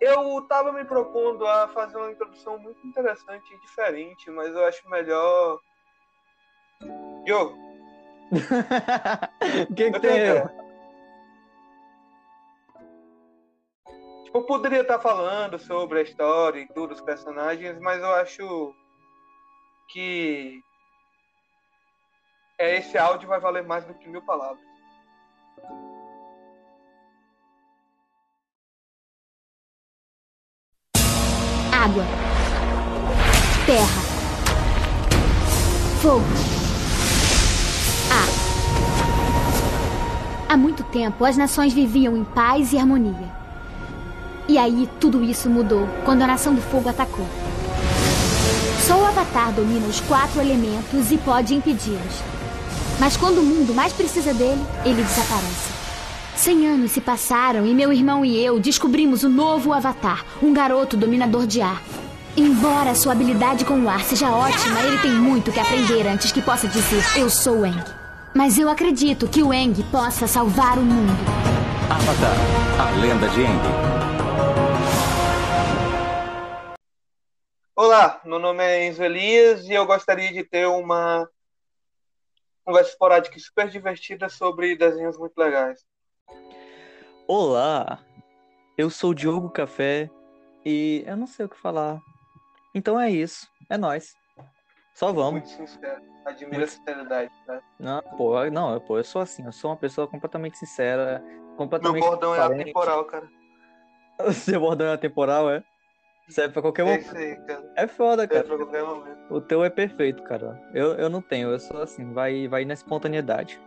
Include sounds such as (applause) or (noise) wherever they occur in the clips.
eu tava me propondo a fazer uma introdução muito interessante e diferente, mas eu acho melhor. Diogo. (laughs) O que, que tem eu? Tipo, eu poderia estar falando sobre a história e tudo, os personagens, mas eu acho que é, esse áudio vai valer mais do que mil palavras. Água. Terra. Fogo. Ar. Há muito tempo, as nações viviam em paz e harmonia. E aí, tudo isso mudou quando a Nação do Fogo atacou. Só o Avatar domina os quatro elementos e pode impedi-los. Mas quando o mundo mais precisa dele, ele desaparece. Cem anos se passaram e meu irmão e eu descobrimos o novo Avatar, um garoto dominador de ar. Embora sua habilidade com o ar seja ótima, ele tem muito que aprender antes que possa dizer eu sou Eng. Mas eu acredito que o Eng possa salvar o mundo. Avatar, a lenda de Aang. Olá, meu nome é Enzo Elias e eu gostaria de ter uma conversa esporádica super divertida sobre desenhos muito legais. Olá, eu sou o Diogo Café e eu não sei o que falar. Então é isso, é nós. Só vamos. Muito sincero. Admiro a sinceridade, né? Não, pô, não, pô, eu sou assim, eu sou uma pessoa completamente sincera, Meu completamente bordão é transparente. atemporal, cara. O (laughs) seu bordão é atemporal, é? Serve pra qualquer É momento. cara. É foda, É cara. pra qualquer momento. O teu é perfeito, cara. Eu, eu não tenho, eu sou assim, vai, vai na espontaneidade.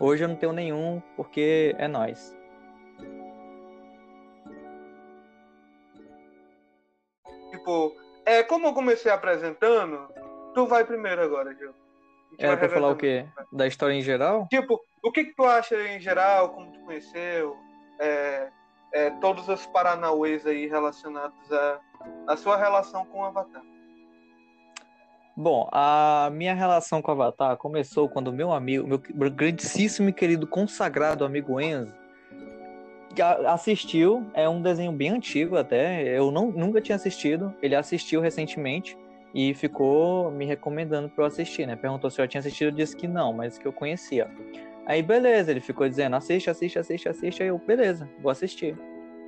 Hoje eu não tenho nenhum, porque é nós. Tipo, é, como eu comecei apresentando, tu vai primeiro agora, Gil. A Era pra falar o quê? Da história em geral? Tipo, o que, que tu acha em geral, como tu conheceu, é, é, todos os paranauês aí relacionados à a, sua relação com o Avatar. Bom, a minha relação com o Avatar começou quando meu amigo, meu grandíssimo e querido consagrado amigo Enzo, a- assistiu, é um desenho bem antigo até, eu não, nunca tinha assistido, ele assistiu recentemente e ficou me recomendando para eu assistir, né? Perguntou se eu tinha assistido, eu disse que não, mas que eu conhecia. Aí beleza, ele ficou dizendo, assiste, assiste, assiste, assiste, aí eu, beleza, vou assistir.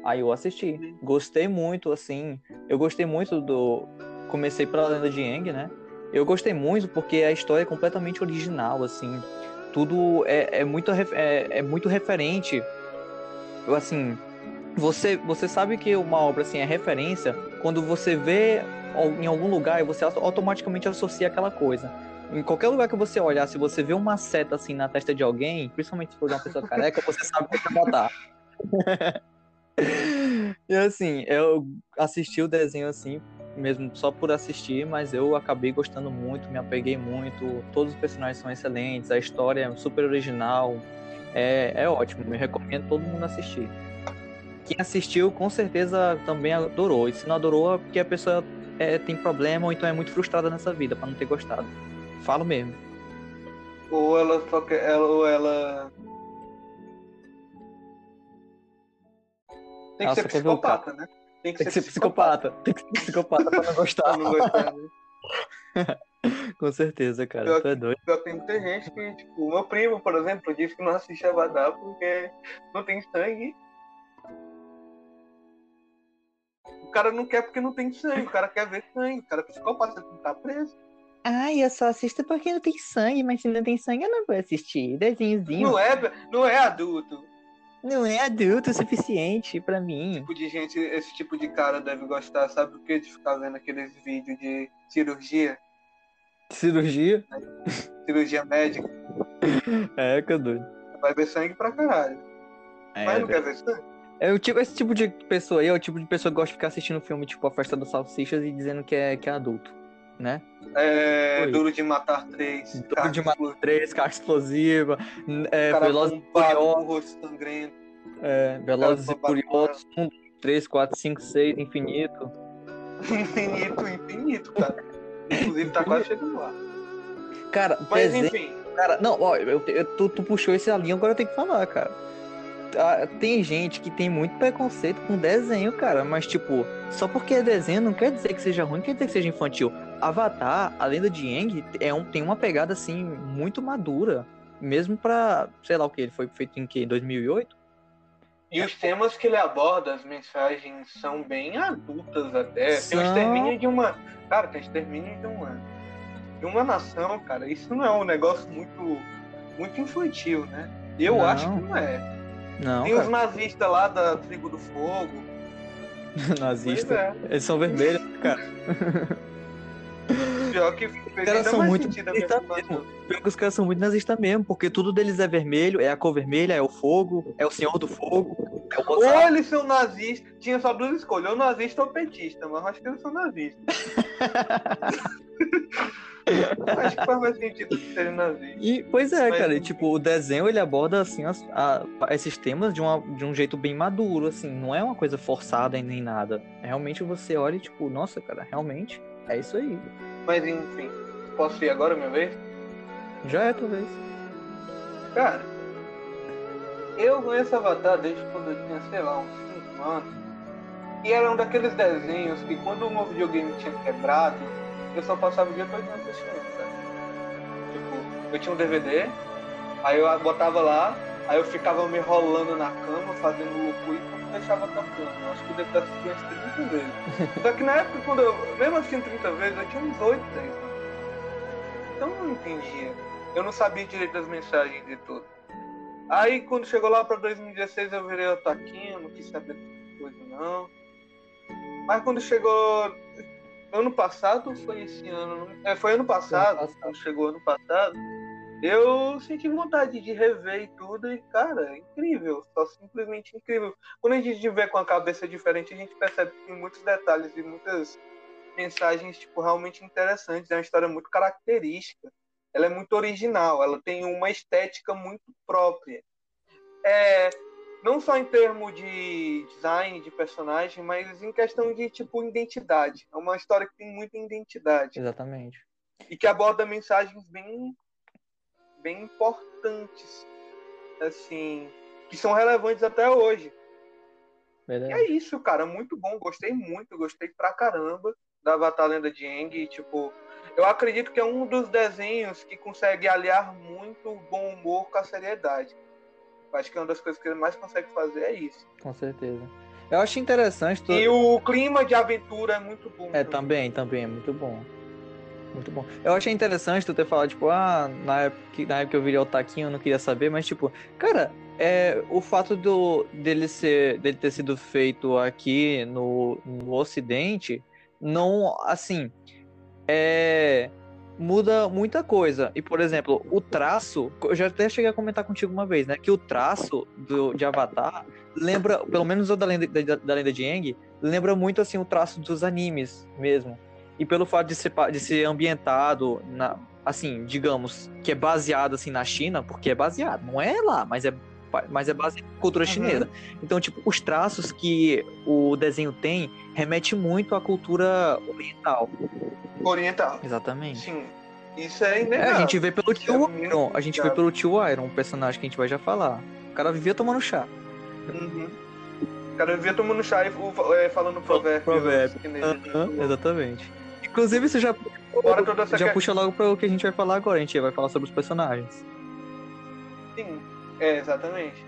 Aí eu assisti, gostei muito, assim, eu gostei muito do... Comecei pela Lenda de Aang, né? Eu gostei muito porque a história é completamente original, assim. Tudo é, é, muito, é, é muito referente. Eu, Assim, você, você sabe que uma obra assim, é referência quando você vê em algum lugar e você auto- automaticamente associa aquela coisa. Em qualquer lugar que você olhar, se você vê uma seta assim na testa de alguém, principalmente se for uma pessoa careca, você sabe que é pra botar. (laughs) e assim, eu assisti o desenho assim, mesmo só por assistir, mas eu acabei gostando muito, me apeguei muito. Todos os personagens são excelentes, a história é super original, é, é ótimo. Eu recomendo todo mundo assistir. Quem assistiu, com certeza também adorou. E se não adorou, é porque a pessoa é, tem problema ou então é muito frustrada nessa vida pra não ter gostado. Falo mesmo. Ou ela só quer. Ela, ou ela. Tem que Ela ser psicopata, né? Tem que, Tem que ser psicopata. Tem que ser psicopata pra não gostar. (laughs) pra não gostar, né? (laughs) (laughs) Com certeza, cara. Pior Tu é doido. Pior que tem muita gente que, tipo, o meu primo, por exemplo, disse que não assiste Avatar porque não tem sangue. O cara não quer porque não tem sangue, o cara quer ver sangue, o cara é psicopata, ele não tá preso. Ai, eu só assisto porque não tem sangue, mas se não tem sangue eu não vou assistir. Desenhozinho. Não é, não é adulto. Não é adulto o suficiente pra mim. Tipo de gente, esse tipo de cara deve gostar, sabe o que? De ficar vendo aqueles vídeos de cirurgia, Cirurgia? cirurgia médica, (laughs) É, que eu doido. vai ver sangue pra caralho. Mas não quer ver sangue? É o tipo, esse tipo de pessoa aí é o tipo de pessoa que gosta de ficar assistindo filme tipo A Festa das Salsichas e dizendo que é, que é adulto, né? É, Oi. Duro de Matar três. Duro carne de Matar explosiva, Três, carga explosiva, é, Velozes e Furiosos, rosto sangrento. é, Velozes e. Furiosos, 1, 3, 4, 5, 6, infinito. (laughs) Infinito, infinito, cara. Inclusive tá quase chegando lá. Cara, Mas desenho- enfim, cara, não, ó, eu, eu- tu, tu puxou esse linha, agora eu tenho que falar, cara. ah, tem gente que tem muito preconceito com desenho, cara, mas tipo, só porque é desenho não quer dizer que seja ruim, quer dizer que seja infantil. Avatar, a lenda de Aang, é um, tem uma pegada assim muito madura, mesmo pra, sei lá o que, ele foi feito em que, 2008? E os temas que ele aborda, as mensagens são bem adultas até. São... Tem o extermínio de uma. Cara, tem o extermínio de uma. De uma nação, cara. Isso não é um negócio muito. muito infantil, né? Eu Não. acho que não é. Não, Tem os cara, nazistas lá da tribo do fogo. (laughs) nazista. É. Eles são vermelhos, cara. (laughs) Que fez Os caras são muito mesmo. Pior que os caras são muito nazistas mesmo, porque tudo deles é vermelho, é a cor vermelha, é o fogo, é o senhor do fogo, é o Ou eles são nazistas, tinha só duas escolhas, ou nazista ou petista, mas acho que eles são nazistas. (laughs) acho que faz mais sentido serem nazistas. E, pois é, Mas- cara, e, tipo, o desenho ele aborda assim as- a- esses temas de, uma, de um jeito bem maduro, assim, não é uma coisa forçada nem nada. É Realmente você olha e, tipo, nossa, cara, realmente é isso aí. Mas enfim, posso ir agora, minha vez? Já é, talvez. Cara, eu conheço Avatar desde quando eu tinha, sei lá, uns 5 anos. E era um daqueles desenhos que quando o meu videogame tinha quebrado, eu só passava o dia todo assistindo, cara. Tipo, eu tinha um DVD, aí eu botava lá, aí eu ficava me rolando na cama, fazendo loucura e não deixava tocando. Eu acho que eu devo ter assistido umas 30 vezes. (laughs) Só que na época, quando eu, mesmo assistindo 30 vezes, eu tinha uns 8, 10 anos. Então eu não entendia. Eu não sabia direito as mensagens de tudo. Aí quando chegou lá pra 2016 eu virei otaquinho, não quis saber dessas coisas não. Mas quando chegou ano passado, foi esse ano, é, foi ano passado, passado. quando chegou ano passado, eu senti vontade de rever e tudo, e cara, é incrível, só simplesmente incrível. Quando a gente vê com a cabeça diferente, a gente percebe que tem muitos detalhes e muitas mensagens tipo realmente interessantes, é uma história muito característica ela é muito original, ela tem uma estética muito própria. É, não só em termos de design de personagem, mas em questão de tipo identidade. É uma história que tem muita identidade Exatamente. e que aborda mensagens bem bem importantes, assim, que são relevantes até hoje. E é isso, cara, muito bom, gostei muito, gostei pra caramba da Avatar Lenda de Aang, tipo, eu acredito que é um dos desenhos que consegue aliar muito o bom humor com a seriedade. Acho que uma das coisas que ele mais consegue fazer é isso. Com certeza. Eu acho interessante. Tu... E o clima de aventura é muito bom. É, também, também, é muito bom. Muito bom. Eu achei interessante tu ter falado, tipo, ah, na época, que- na época que eu virei o taquinho eu não queria saber, mas, tipo, cara, é, o fato do, dele, ser, dele ter sido feito aqui no, no Ocidente, não, assim, é, muda muita coisa. E, por exemplo, o traço, eu já até cheguei a comentar contigo uma vez, né, que o traço do, de Avatar lembra, pelo menos o da lenda, da, da lenda de Aang, lembra muito, assim, o traço dos animes mesmo. E pelo fato de ser, de ser ambientado na, assim, digamos, que é baseado assim na China, porque é baseado, não é lá, mas é mas é baseado na cultura Uhum. chinesa. Então, tipo, os traços que o desenho tem remete muito à cultura oriental. Oriental. Exatamente. Sim. Isso é É, inegável. a gente vê pelo Isso é tio muito Iron, a gente vê pelo tio Iron, um personagem que a gente vai já falar. O cara vivia tomando chá. Uhum. O cara vivia tomando chá e é, falando provérbios. Provérbio. chineses. Aham, exatamente. Inclusive, isso já, já puxa logo para o que a gente vai falar agora. A gente vai falar sobre os personagens. Sim, é, exatamente.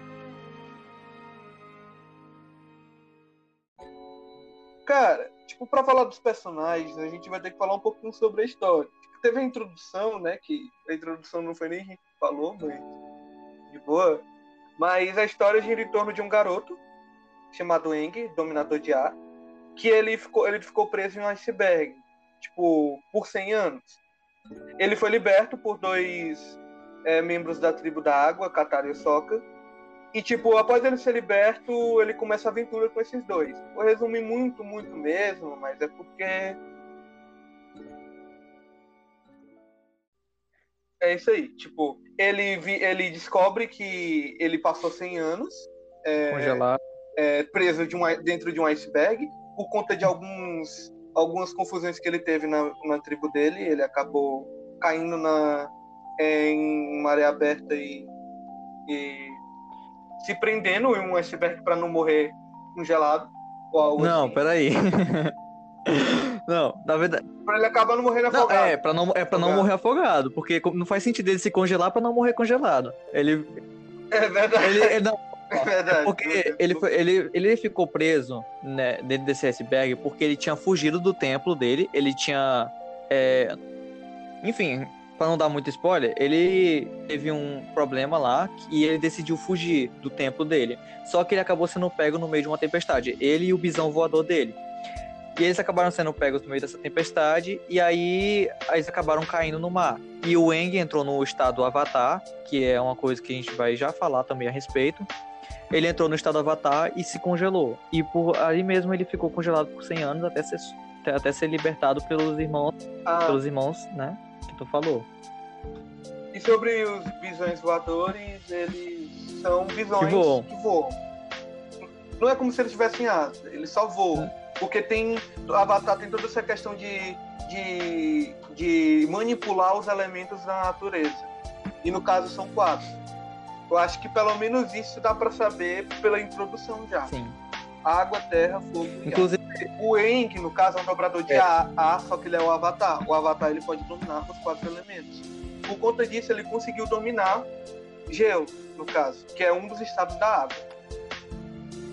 Cara, tipo, pra falar dos personagens, a gente vai ter que falar um pouquinho sobre a história. Tipo, teve a introdução, né? Que a introdução não foi nem a gente que falou, mas de boa. Mas a história gira em torno de um garoto chamado Eng, dominador de ar, que ele ficou, ele ficou preso em um iceberg, tipo, por 100 anos. Ele foi liberto por dois é, membros da tribo da água, Katara e Sokka. E, tipo, após ele ser liberto, ele começa a aventura com esses dois. Vou resumir muito, muito mesmo, mas é porque. É isso aí. Tipo, ele, vi- ele descobre que ele passou 100 anos é, Congelar. é, preso de um dentro de um iceberg por conta de alguns, algumas confusões que ele teve na, na tribo dele. Ele acabou caindo na, em maré aberta e, e se prendendo em um iceberg para não morrer congelado. Ou algo Não, assim. peraí. (laughs) Não, na verdade. Pra ele acabar não morrendo Não, afogado. é, pra não, é pra não Afogado. morrer afogado. Porque não faz sentido ele se congelar pra não morrer congelado. Ele. É verdade. ele, ele não, É verdade. porque ele, foi- ele, ele ficou preso né, dentro desse iceberg porque ele tinha fugido do templo dele. Ele tinha. é, enfim, pra não dar muito spoiler, ele teve um problema lá e ele decidiu fugir do templo dele. Só que ele acabou sendo pego no meio de uma tempestade. Ele e o bisão voador dele. E eles acabaram sendo pegos no meio dessa tempestade, e aí eles acabaram caindo no mar. E o Eng entrou no estado Avatar, que é uma coisa que a gente vai já falar também a respeito. Ele entrou no estado Avatar e se congelou. E por aí mesmo ele ficou congelado por 100 anos até ser, até- ser libertado pelos irmãos, Ah, pelos irmãos, né? Que tu falou. E sobre os bisões voadores, eles são bisões Que voam. que voam. Não é como se eles tivessem asa, eles só voam. Porque tem. Avatar tem toda essa questão de, de, de manipular os elementos da natureza. E no caso são quatro. Eu acho que pelo menos isso dá pra saber pela introdução já. Sim. Água, terra, fogo e ar. Inclusive, O Eng, no caso, é um dobrador de É. ar, ar, só que ele é o Avatar. O Avatar ele pode dominar os quatro elementos. Por conta disso, ele conseguiu dominar gelo, no caso, que é um dos estados da água.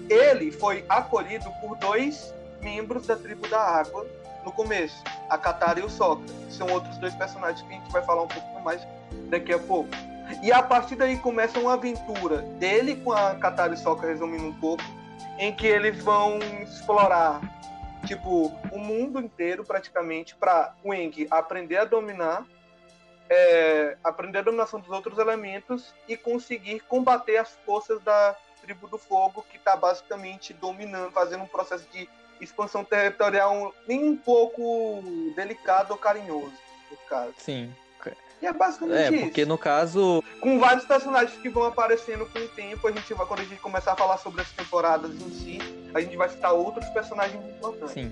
Ele foi acolhido por dois membros da tribo da água no começo, a Katara e o Sokka. São outros dois personagens que a gente vai falar um pouco mais daqui a pouco. E a partir daí começa uma aventura dele com a Katara e Sokka, resumindo um pouco, em que eles vão explorar tipo o mundo inteiro praticamente para o Eng aprender a dominar é, aprender a dominação dos outros elementos e conseguir combater as forças da tribo do fogo que está basicamente dominando fazendo um processo de expansão territorial nem um pouco delicado ou carinhoso no caso sim. E é basicamente É, isso porque no caso. com vários personagens que vão aparecendo com o tempo. A gente vai, quando a gente começar a falar sobre as temporadas em si, a gente vai citar outros personagens importantes. Sim.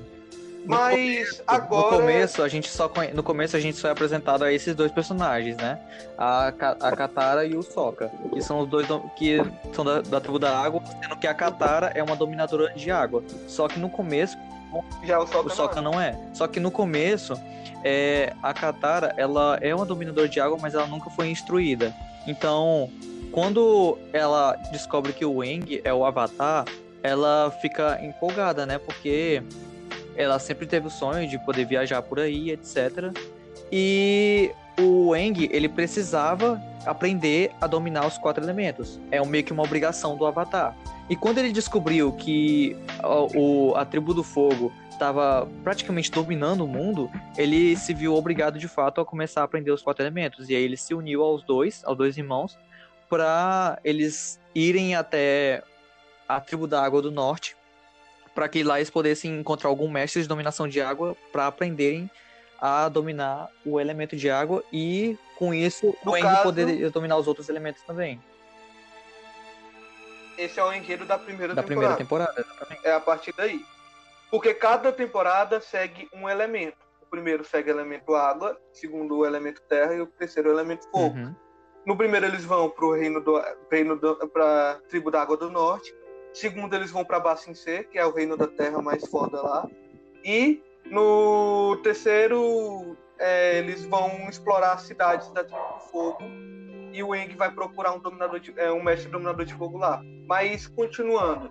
No Mas agora. No começo, a gente só conhe- no começo a gente só é apresentado a esses dois personagens, né? A, Ka- a Katara e o Sokka, que são os dois dom- que são da, da tribo da água, sendo que a Katara é uma dominadora de água. Só que no começo Já o Sokka, o Sokka não. é. não é. Só que no começo, é, a Katara, ela é uma dominadora de água, mas ela nunca foi instruída. Então, quando ela descobre que o Eng é o Avatar, ela fica empolgada, né? Porque ela sempre teve o sonho de poder viajar por aí, etc. E o Eng, ele precisava aprender a dominar os quatro elementos. É meio que uma obrigação do Avatar. E quando ele descobriu que o- a tribo do fogo estava praticamente dominando o mundo, ele se viu obrigado de fato a começar a aprender os quatro elementos. E aí ele se uniu aos dois, aos dois irmãos, para eles irem até a tribo da Água do Norte, para que lá eles pudessem encontrar algum mestre de dominação de água para aprenderem a dominar o elemento de água e com isso No o Aang caso- poder dominar os outros elementos também Esse é o enredo da primeira da temporada. primeira temporada. É a partir daí. Porque cada temporada segue um elemento. O primeiro segue o elemento água, o segundo o elemento terra e o terceiro o elemento fogo. Uhum. No primeiro eles vão pro reino do reino pra tribo da água do norte. Segundo eles vão para Bassin C, que é o reino da terra mais foda lá. E no terceiro é, eles vão explorar as cidades da tribo do fogo. E o Eng vai procurar um dominador de, é, um mestre dominador de fogo lá. Mas continuando,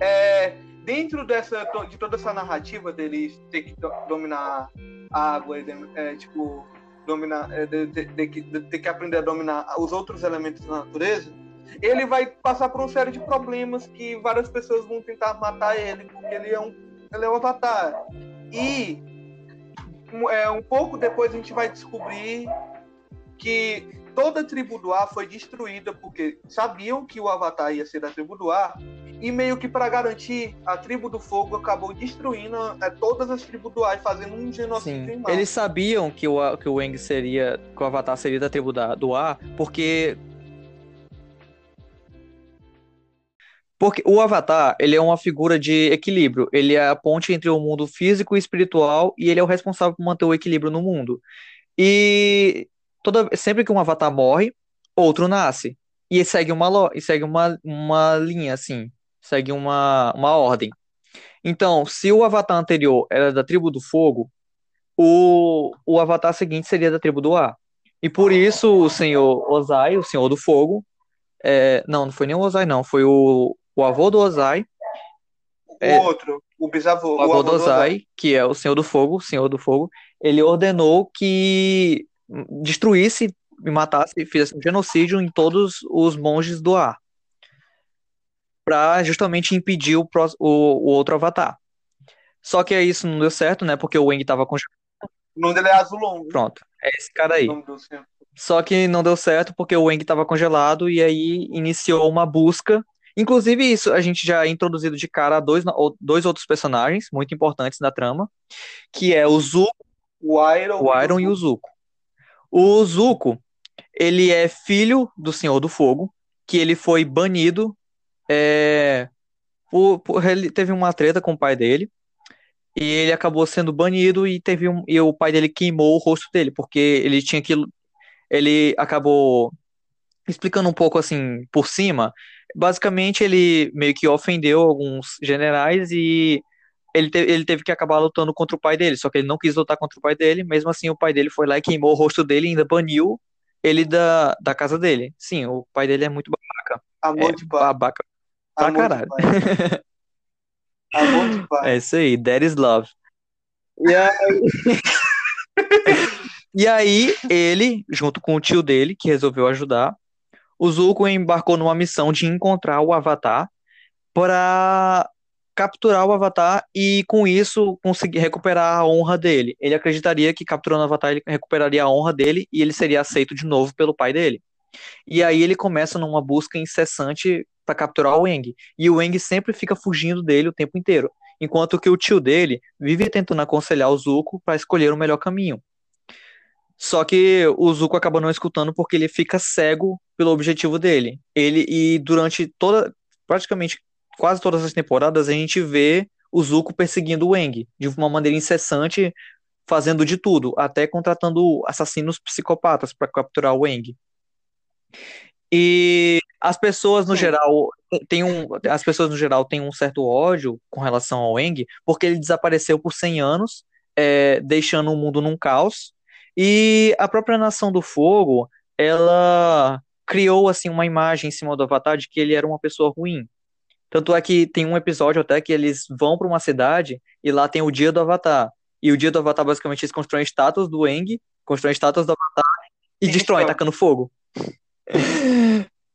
é, dentro dessa de toda essa narrativa deles ter que do- dominar a água, é, tipo dominar, é, de, de- de ter que aprender a dominar os outros elementos da natureza, ele vai passar por uma série de problemas que várias pessoas vão tentar matar ele, porque ele é um, ele é um avatar. E um- é, um pouco depois a gente vai descobrir que toda a tribo do ar foi destruída porque sabiam que o avatar ia ser da tribo do ar e meio que para garantir a tribo do fogo acabou destruindo é, todas as tribos do ar e fazendo um genocídio Sim. Eles sabiam que o, que o Aang seria, que o Avatar seria da tribo da, do ar, porque porque o Avatar, ele é uma figura de equilíbrio, ele é a ponte entre o mundo físico e espiritual e ele é o responsável por manter o equilíbrio no mundo. E toda sempre que um Avatar morre, outro nasce. e segue uma, e segue uma, uma linha, assim, segue uma, uma ordem. Então, se o avatar anterior era da tribo do fogo, o, o avatar seguinte seria da tribo do ar. E por isso o senhor Ozai, o senhor do fogo, é, não, não foi nem o Ozai, não, foi o, o avô do Ozai, O É. outro, o bisavô. o avô do Ozai. Ozai, que é o senhor do fogo, o senhor do fogo, ele ordenou que destruísse e matasse, fizesse um genocídio em todos os monges do ar, para justamente impedir o, o, o outro avatar. Só que isso não deu certo, né? Porque o Wang tava congelado. O nome dele é Azulon. Pronto, é esse cara aí. O. Só que não deu certo porque o Wang estava congelado e aí iniciou uma busca. Inclusive, isso a gente já é introduzido de cara a dois, dois outros personagens muito importantes da trama, que é o Zuko, O Iron, o Iron e o Zuko. O Zuko, ele é filho do Senhor do Fogo, que ele foi banido. é, por, por- ele teve uma treta com o pai dele. E ele acabou sendo banido e teve um, e o pai dele queimou o rosto dele, porque ele tinha que ele acabou explicando um pouco assim por cima. Basicamente, ele meio que ofendeu alguns generais e ele, te- ele teve que acabar lutando contra o pai dele. Só que ele não quis lutar contra o pai dele. Mesmo assim, o pai dele foi lá e queimou o rosto dele e ainda baniu ele da, da casa dele. Sim, o pai dele é muito Amor é, de pai. babaca pra Amor de caralho. Amor de pai. (laughs) É isso aí, that is love. E aí, (laughs) e aí, ele, junto com o tio dele, que resolveu ajudar, o Zuko embarcou numa missão de encontrar o Avatar para capturar o Avatar e, com isso, conseguir recuperar a honra dele. Ele acreditaria que capturando o Avatar ele recuperaria a honra dele e ele seria aceito de novo pelo pai dele. E aí ele começa numa busca incessante para capturar o Aang. E o Aang sempre fica fugindo dele o tempo inteiro, enquanto que o tio dele vive tentando aconselhar o Zuko para escolher o melhor caminho. Só que o Zuko acaba não escutando porque ele fica cego pelo objetivo dele. Ele e durante toda, praticamente quase todas as temporadas a gente vê o Zuko perseguindo o Aang de uma maneira incessante, fazendo de tudo, até contratando assassinos psicopatas para capturar o Aang. E as pessoas no geral têm um, as pessoas no geral têm um certo ódio com relação ao Aang, porque ele desapareceu por 100 anos, é, deixando o mundo num caos. E a própria Nação do Fogo, ela criou assim uma imagem em cima do Avatar de que ele era uma pessoa ruim. Tanto é que tem um episódio até que eles vão para uma cidade e lá tem o Dia do Avatar. E o Dia do Avatar basicamente eles constroem estátuas do Aang, constroem estátuas do Avatar e destroem tacando fogo.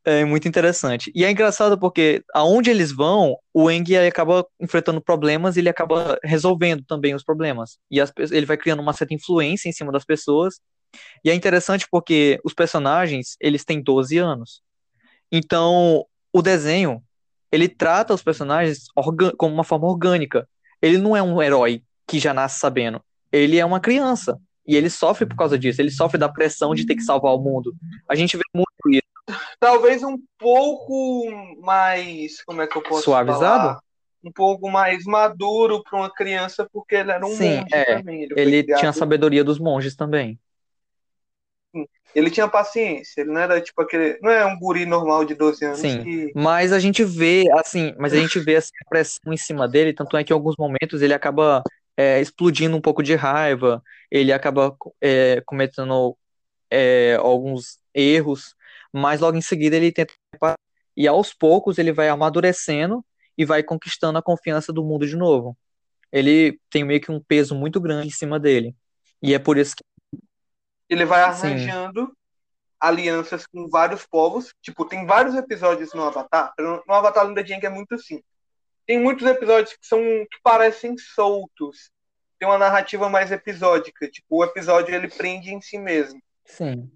É muito interessante. E é engraçado porque aonde eles vão, o ele acaba enfrentando problemas e ele acaba resolvendo também os problemas. E as, ele vai criando uma certa influência em cima das pessoas. E é interessante porque os personagens, eles têm 12 anos. Então, o desenho, ele trata os personagens como uma forma orgânica. Ele não é um herói que já nasce sabendo. Ele é uma criança. E ele sofre por causa disso. Ele sofre da pressão de ter que salvar o mundo. A gente vê muito isso. Talvez um pouco mais. Como é que eu posso Suavizado? falar? Um pouco mais maduro para uma criança, porque ele era um Sim, monge é. também. Ele, Ele tinha a sabedoria dos monges também. Ele tinha paciência, ele não era tipo aquele. Não é um guri normal de 12 anos Sim. que. Mas a gente vê, assim, mas a gente vê assim, a pressão em cima dele, tanto é que em alguns momentos ele acaba é, explodindo um pouco de raiva, ele acaba é, cometendo é, alguns erros, mas logo em seguida ele tenta e aos poucos ele vai amadurecendo e vai conquistando a confiança do mundo de novo. Ele tem meio que um peso muito grande em cima dele. E é por isso que Ele vai Sim. arranjando alianças com vários povos. Tipo, tem vários episódios no Avatar. No Avatar Lenda de Aang é muito assim. Tem muitos episódios que são que parecem soltos. Tem uma narrativa mais episódica. Tipo, o episódio ele prende em si mesmo. sim,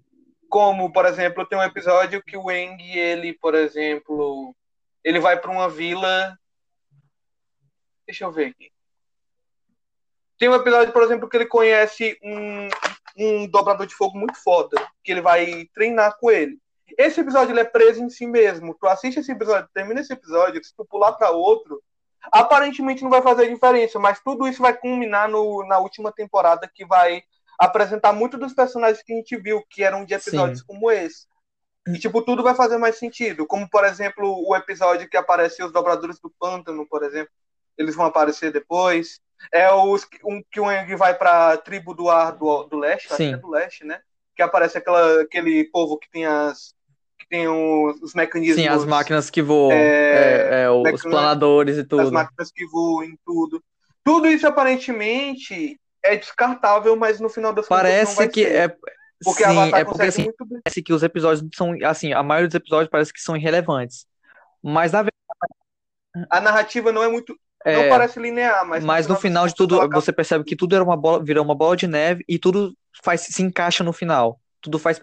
Como, por exemplo, tem um episódio que o Eng, ele, por exemplo, ele vai para uma vila. Deixa eu ver aqui. Tem um episódio, por exemplo, que ele conhece um, um dobrador de fogo muito foda, que ele vai treinar com ele. Esse episódio ele é preso em si mesmo. Tu assiste esse episódio, termina esse episódio, se tu pular para outro, aparentemente não vai fazer diferença, mas tudo isso vai culminar no, na última temporada que vai apresentar muito dos personagens que a gente viu, que eram de episódios Sim. como esse. E, tipo, tudo vai fazer mais sentido. Como, por exemplo, o episódio que apareceu os dobradores do pântano, por exemplo. Eles vão aparecer depois. É os, um, que o Eng vai pra tribo do ar do, do leste, acho que Sim. é do leste, né? Que aparece aquela, aquele povo que tem as. que tem os, os mecanismos. Sim, as máquinas que voam, É, é, é, os planadores e as tudo. máquinas que voam, tudo. Tudo isso aparentemente é descartável, mas no final das contas não Parece que ser. é. Porque Sim, é porque assim, muito bem. parece que os episódios são, assim, a maioria dos episódios parece que são irrelevantes. Mas na verdade, A narrativa não é muito. Não é, parece linear, mas, mas no final de tudo você percebe que tudo era uma bola, virou uma bola de neve e tudo faz se encaixa no final. Tudo faz,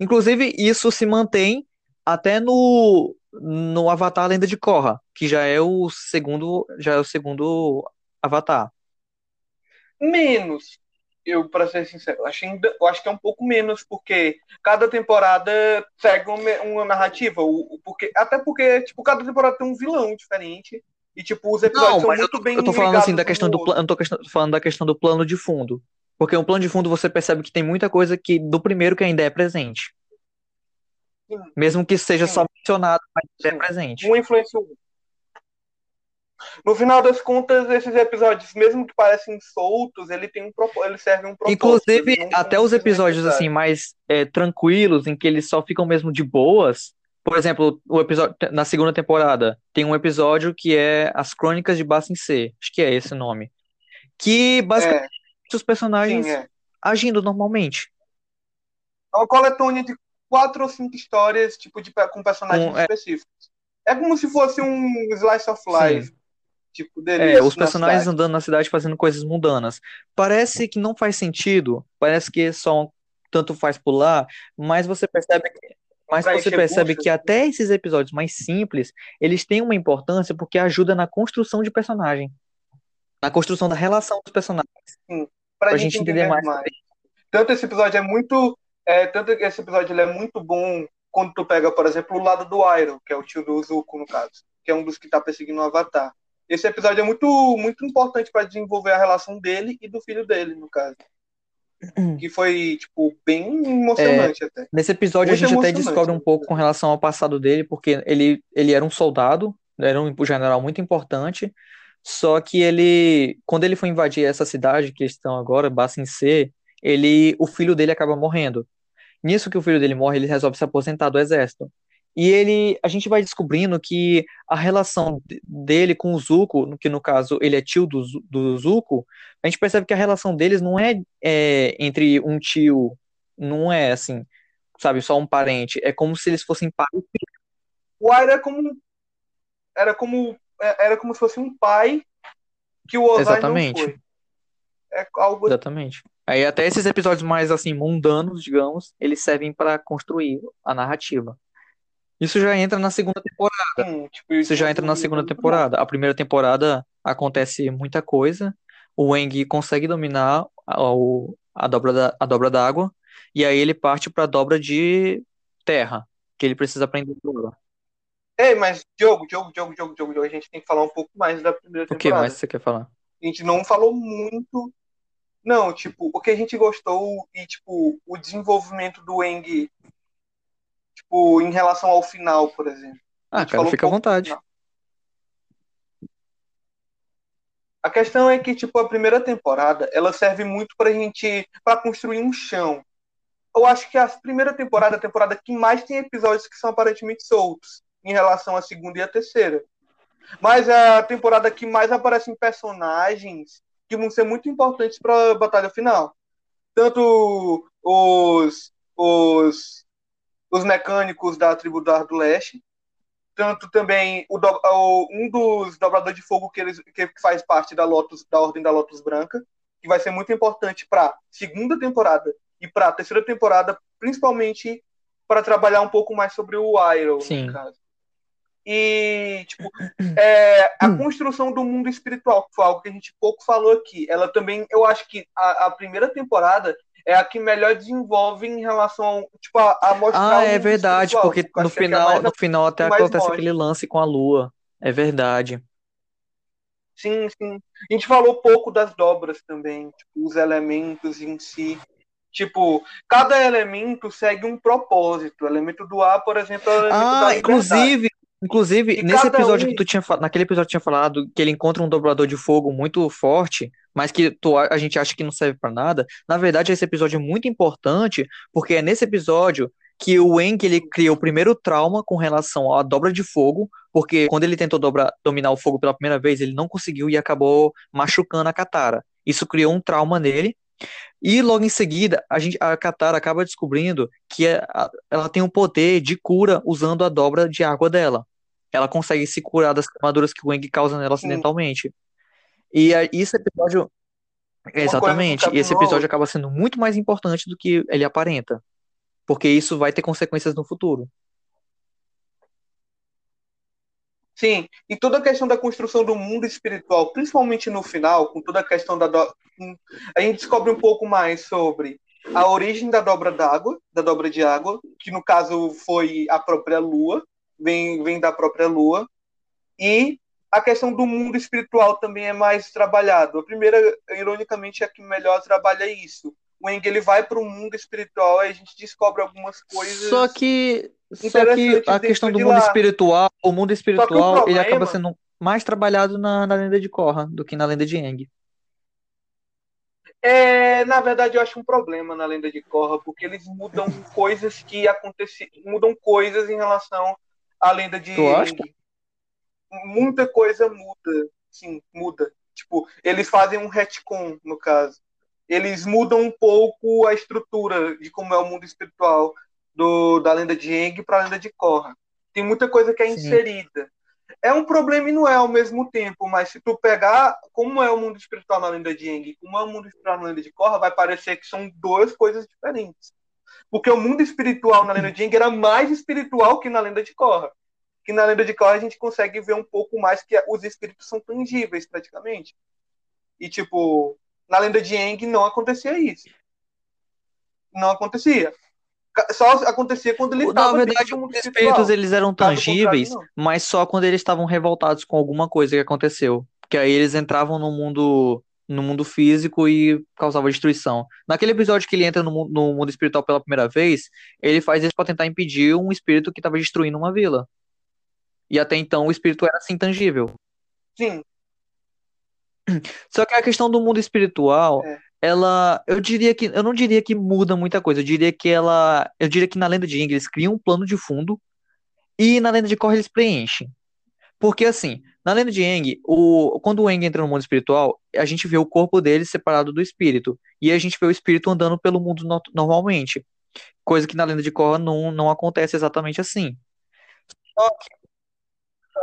inclusive isso se mantém até no no Avatar Lenda de Korra, que já é o segundo, já é o segundo Avatar. Menos. Eu, pra ser sincero, eu acho, ainda, eu acho que é um pouco menos, porque cada temporada segue uma, uma narrativa. O, o- porque, até porque, tipo, cada temporada tem um vilão diferente. E, tipo, os episódios Não, são mas eu muito tô, bem eu tô falando assim da um questão do plano, eu tô questão- tô falando da questão do plano de fundo. Porque o plano de fundo você percebe que tem muita coisa que do primeiro que ainda é presente. Sim, Mesmo que seja sim, só mencionado, mas ainda é presente. Um influencia o. No final das contas, esses episódios, mesmo que parecem soltos, ele tem um eles servem um propósito. Inclusive, até os episódios assim mais é, tranquilos, em que eles só ficam mesmo de boas. Por exemplo, o episódio na segunda temporada tem um episódio que é As Crônicas de Bassin C, acho que é esse o nome, que basicamente É, os sim, personagens é. agindo normalmente, É uma coletânea de quatro ou cinco histórias, tipo, de, com personagens com é, específicos. É como se fosse um slice of sim, life, tipo, é, os na personagens cidade. andando na cidade fazendo coisas mundanas. Parece que não faz sentido, parece que só um tanto faz pular, mas você percebe que Mas Pra você percebe que até esses episódios mais simples, eles têm uma importância porque ajuda na construção de personagem, na construção da relação dos personagens, Pra, pra gente gente entender mais. Tanto esse episódio é muito. É, tanto que esse episódio ele é muito bom quando tu pega, por exemplo, o lado do Iroh, que é o tio do Zuko, no caso, que é um dos que tá perseguindo o Avatar. Esse episódio é muito, muito importante para desenvolver a relação dele e do filho dele, no caso. Que foi, tipo, bem emocionante até. Nesse episódio a Muito gente até descobre um pouco com relação ao passado dele, porque ele, ele era um soldado, era um general muito importante, só que ele, quando ele foi invadir essa cidade que estão agora, Bassin C, ele, o filho dele acaba morrendo. Nisso que o filho dele morre, ele resolve se aposentar do exército. E ele, a gente vai descobrindo que a relação de- dele com o Zuko, que no caso ele é tio do, do Zuko, a gente percebe que a relação deles não é, é entre um tio, não é assim, sabe, só um parente. É como se eles fossem pai. O Iroh é como. Era como. é- Era como se fosse um pai que o Ozai não Exatamente. foi. É algo Exatamente. Aí até esses episódios mais assim mundanos, digamos, eles servem para construir a narrativa. Isso já entra na segunda temporada. tipo, Isso já entra na segunda temporada. A primeira temporada acontece muita coisa. O Aang consegue dominar a, o- a dobra da, a dobra d'água e aí ele parte para a dobra de terra, que ele precisa aprender agora. Ei, mas Diogo, Diogo, Diogo, Diogo, Diogo, Diogo, a gente tem que falar um pouco mais da primeira O que temporada. mais você quer falar? A gente não falou muito. Não, tipo, o que a gente gostou e, tipo, o desenvolvimento do Eng, tipo, em relação ao final, por exemplo. Ah, cara, fica à vontade. A questão é que, tipo, a primeira temporada, ela serve muito pra gente, pra construir um chão. Eu acho que a primeira temporada é a temporada que mais tem episódios que são aparentemente soltos, em relação à segunda e à terceira. Mas é a temporada que mais aparecem personagens que vão ser muito importantes para a batalha final. Tanto os, os, os mecânicos da tribo do Ar do Leste, tanto também o, o- um dos dobradores de fogo que, eles, que faz parte da, Lotus, da Ordem da Lotus Branca, que vai ser muito importante para segunda temporada e para a terceira temporada, principalmente para trabalhar um pouco mais sobre o Iroh, Sim. no caso. E, tipo, é, a construção do mundo espiritual, que foi algo que a gente pouco falou aqui, ela também, eu acho que a, a primeira temporada é a que melhor desenvolve em relação tipo, a, a mostrar Ah, é verdade, espiritual. porque Eu no é é final, mais- no final até acontece mostra. aquele lance com a lua. É verdade. Sim, sim. A gente falou pouco das dobras também, tipo, os elementos em si. Tipo, cada elemento segue um propósito. O elemento do ar, por exemplo, é o elemento Ah, da inclusive, inclusive, E nesse episódio um- que tu tinha naquele episódio que tinha falado que ele encontra um dobrador de fogo muito forte, mas que tu, a gente acha que não serve pra nada. Na verdade, esse episódio é muito importante, porque é nesse episódio que o Aang ele cria o primeiro trauma com relação à dobra de fogo, porque quando ele tentou dobrar- dominar o fogo pela primeira vez, ele não conseguiu e acabou machucando a Katara. Isso criou um trauma nele. E logo em seguida, a gente, a Katara acaba descobrindo que é- ela tem um poder de cura usando a dobra de água dela. Ela consegue se curar das queimaduras que o Aang causa nela acidentalmente. E esse episódio. Exatamente. E esse episódio acaba sendo muito mais importante do que ele aparenta. Porque isso vai ter consequências no futuro. Sim, e toda a questão da construção do mundo espiritual, principalmente no final, com toda a questão da. do- A gente descobre um pouco mais sobre a origem da dobra d'água, da dobra de água, que no caso foi a própria lua, vem, vem da própria lua, e a questão do mundo espiritual também é mais trabalhado. A primeira, ironicamente, é a que melhor trabalha isso. O Eng ele vai para o mundo espiritual e a gente descobre algumas coisas. Só que, só que a questão do mundo lá. espiritual, o mundo espiritual, ele acaba problema- sendo mais trabalhado na, na lenda de Korra do que na lenda de Aang. É, na verdade, eu acho um problema na lenda de Korra, porque eles mudam coisas que aconteciam, mudam coisas em relação à lenda de Tu acha? Muita coisa muda, sim, muda. Tipo, eles fazem um retcon, no caso. Eles mudam um pouco a estrutura de como é o mundo espiritual do, da lenda de Aang para a lenda de Korra. Tem muita coisa que é Sim. inserida. É um problema e não é ao mesmo tempo, mas se tu pegar como é o mundo espiritual na lenda de Aang e como é o mundo espiritual na lenda de Korra, vai parecer que são duas coisas diferentes. Porque o mundo espiritual na lenda de Aang era mais espiritual que na lenda de Korra. Que na lenda de Korra a gente consegue ver um pouco mais que os espíritos são tangíveis, praticamente. E, tipo, na lenda de Aang não acontecia isso. Não acontecia. Só acontecia quando ele Na estava verdade, do mundo os espíritos eles eram tangíveis, mas só quando eles estavam revoltados com alguma coisa que aconteceu. Que aí eles entravam no mundo no mundo físico e causavam destruição. Naquele episódio que ele entra no, no mundo espiritual pela primeira vez, ele faz isso para tentar impedir um espírito que estava destruindo uma vila. E até então o espírito era assim tangível. Sim, Só que a questão do mundo espiritual, É. ela, eu diria que, eu não diria que muda muita coisa, eu diria que ela, eu diria que na lenda de Aang eles criam um plano de fundo e na lenda de Korra eles preenchem. Porque assim, na lenda de Aang, o, quando o Aang entra no mundo espiritual, a gente vê o corpo dele separado do espírito e a gente vê o espírito andando pelo mundo no- normalmente, coisa que na lenda de Korra não, não acontece exatamente assim.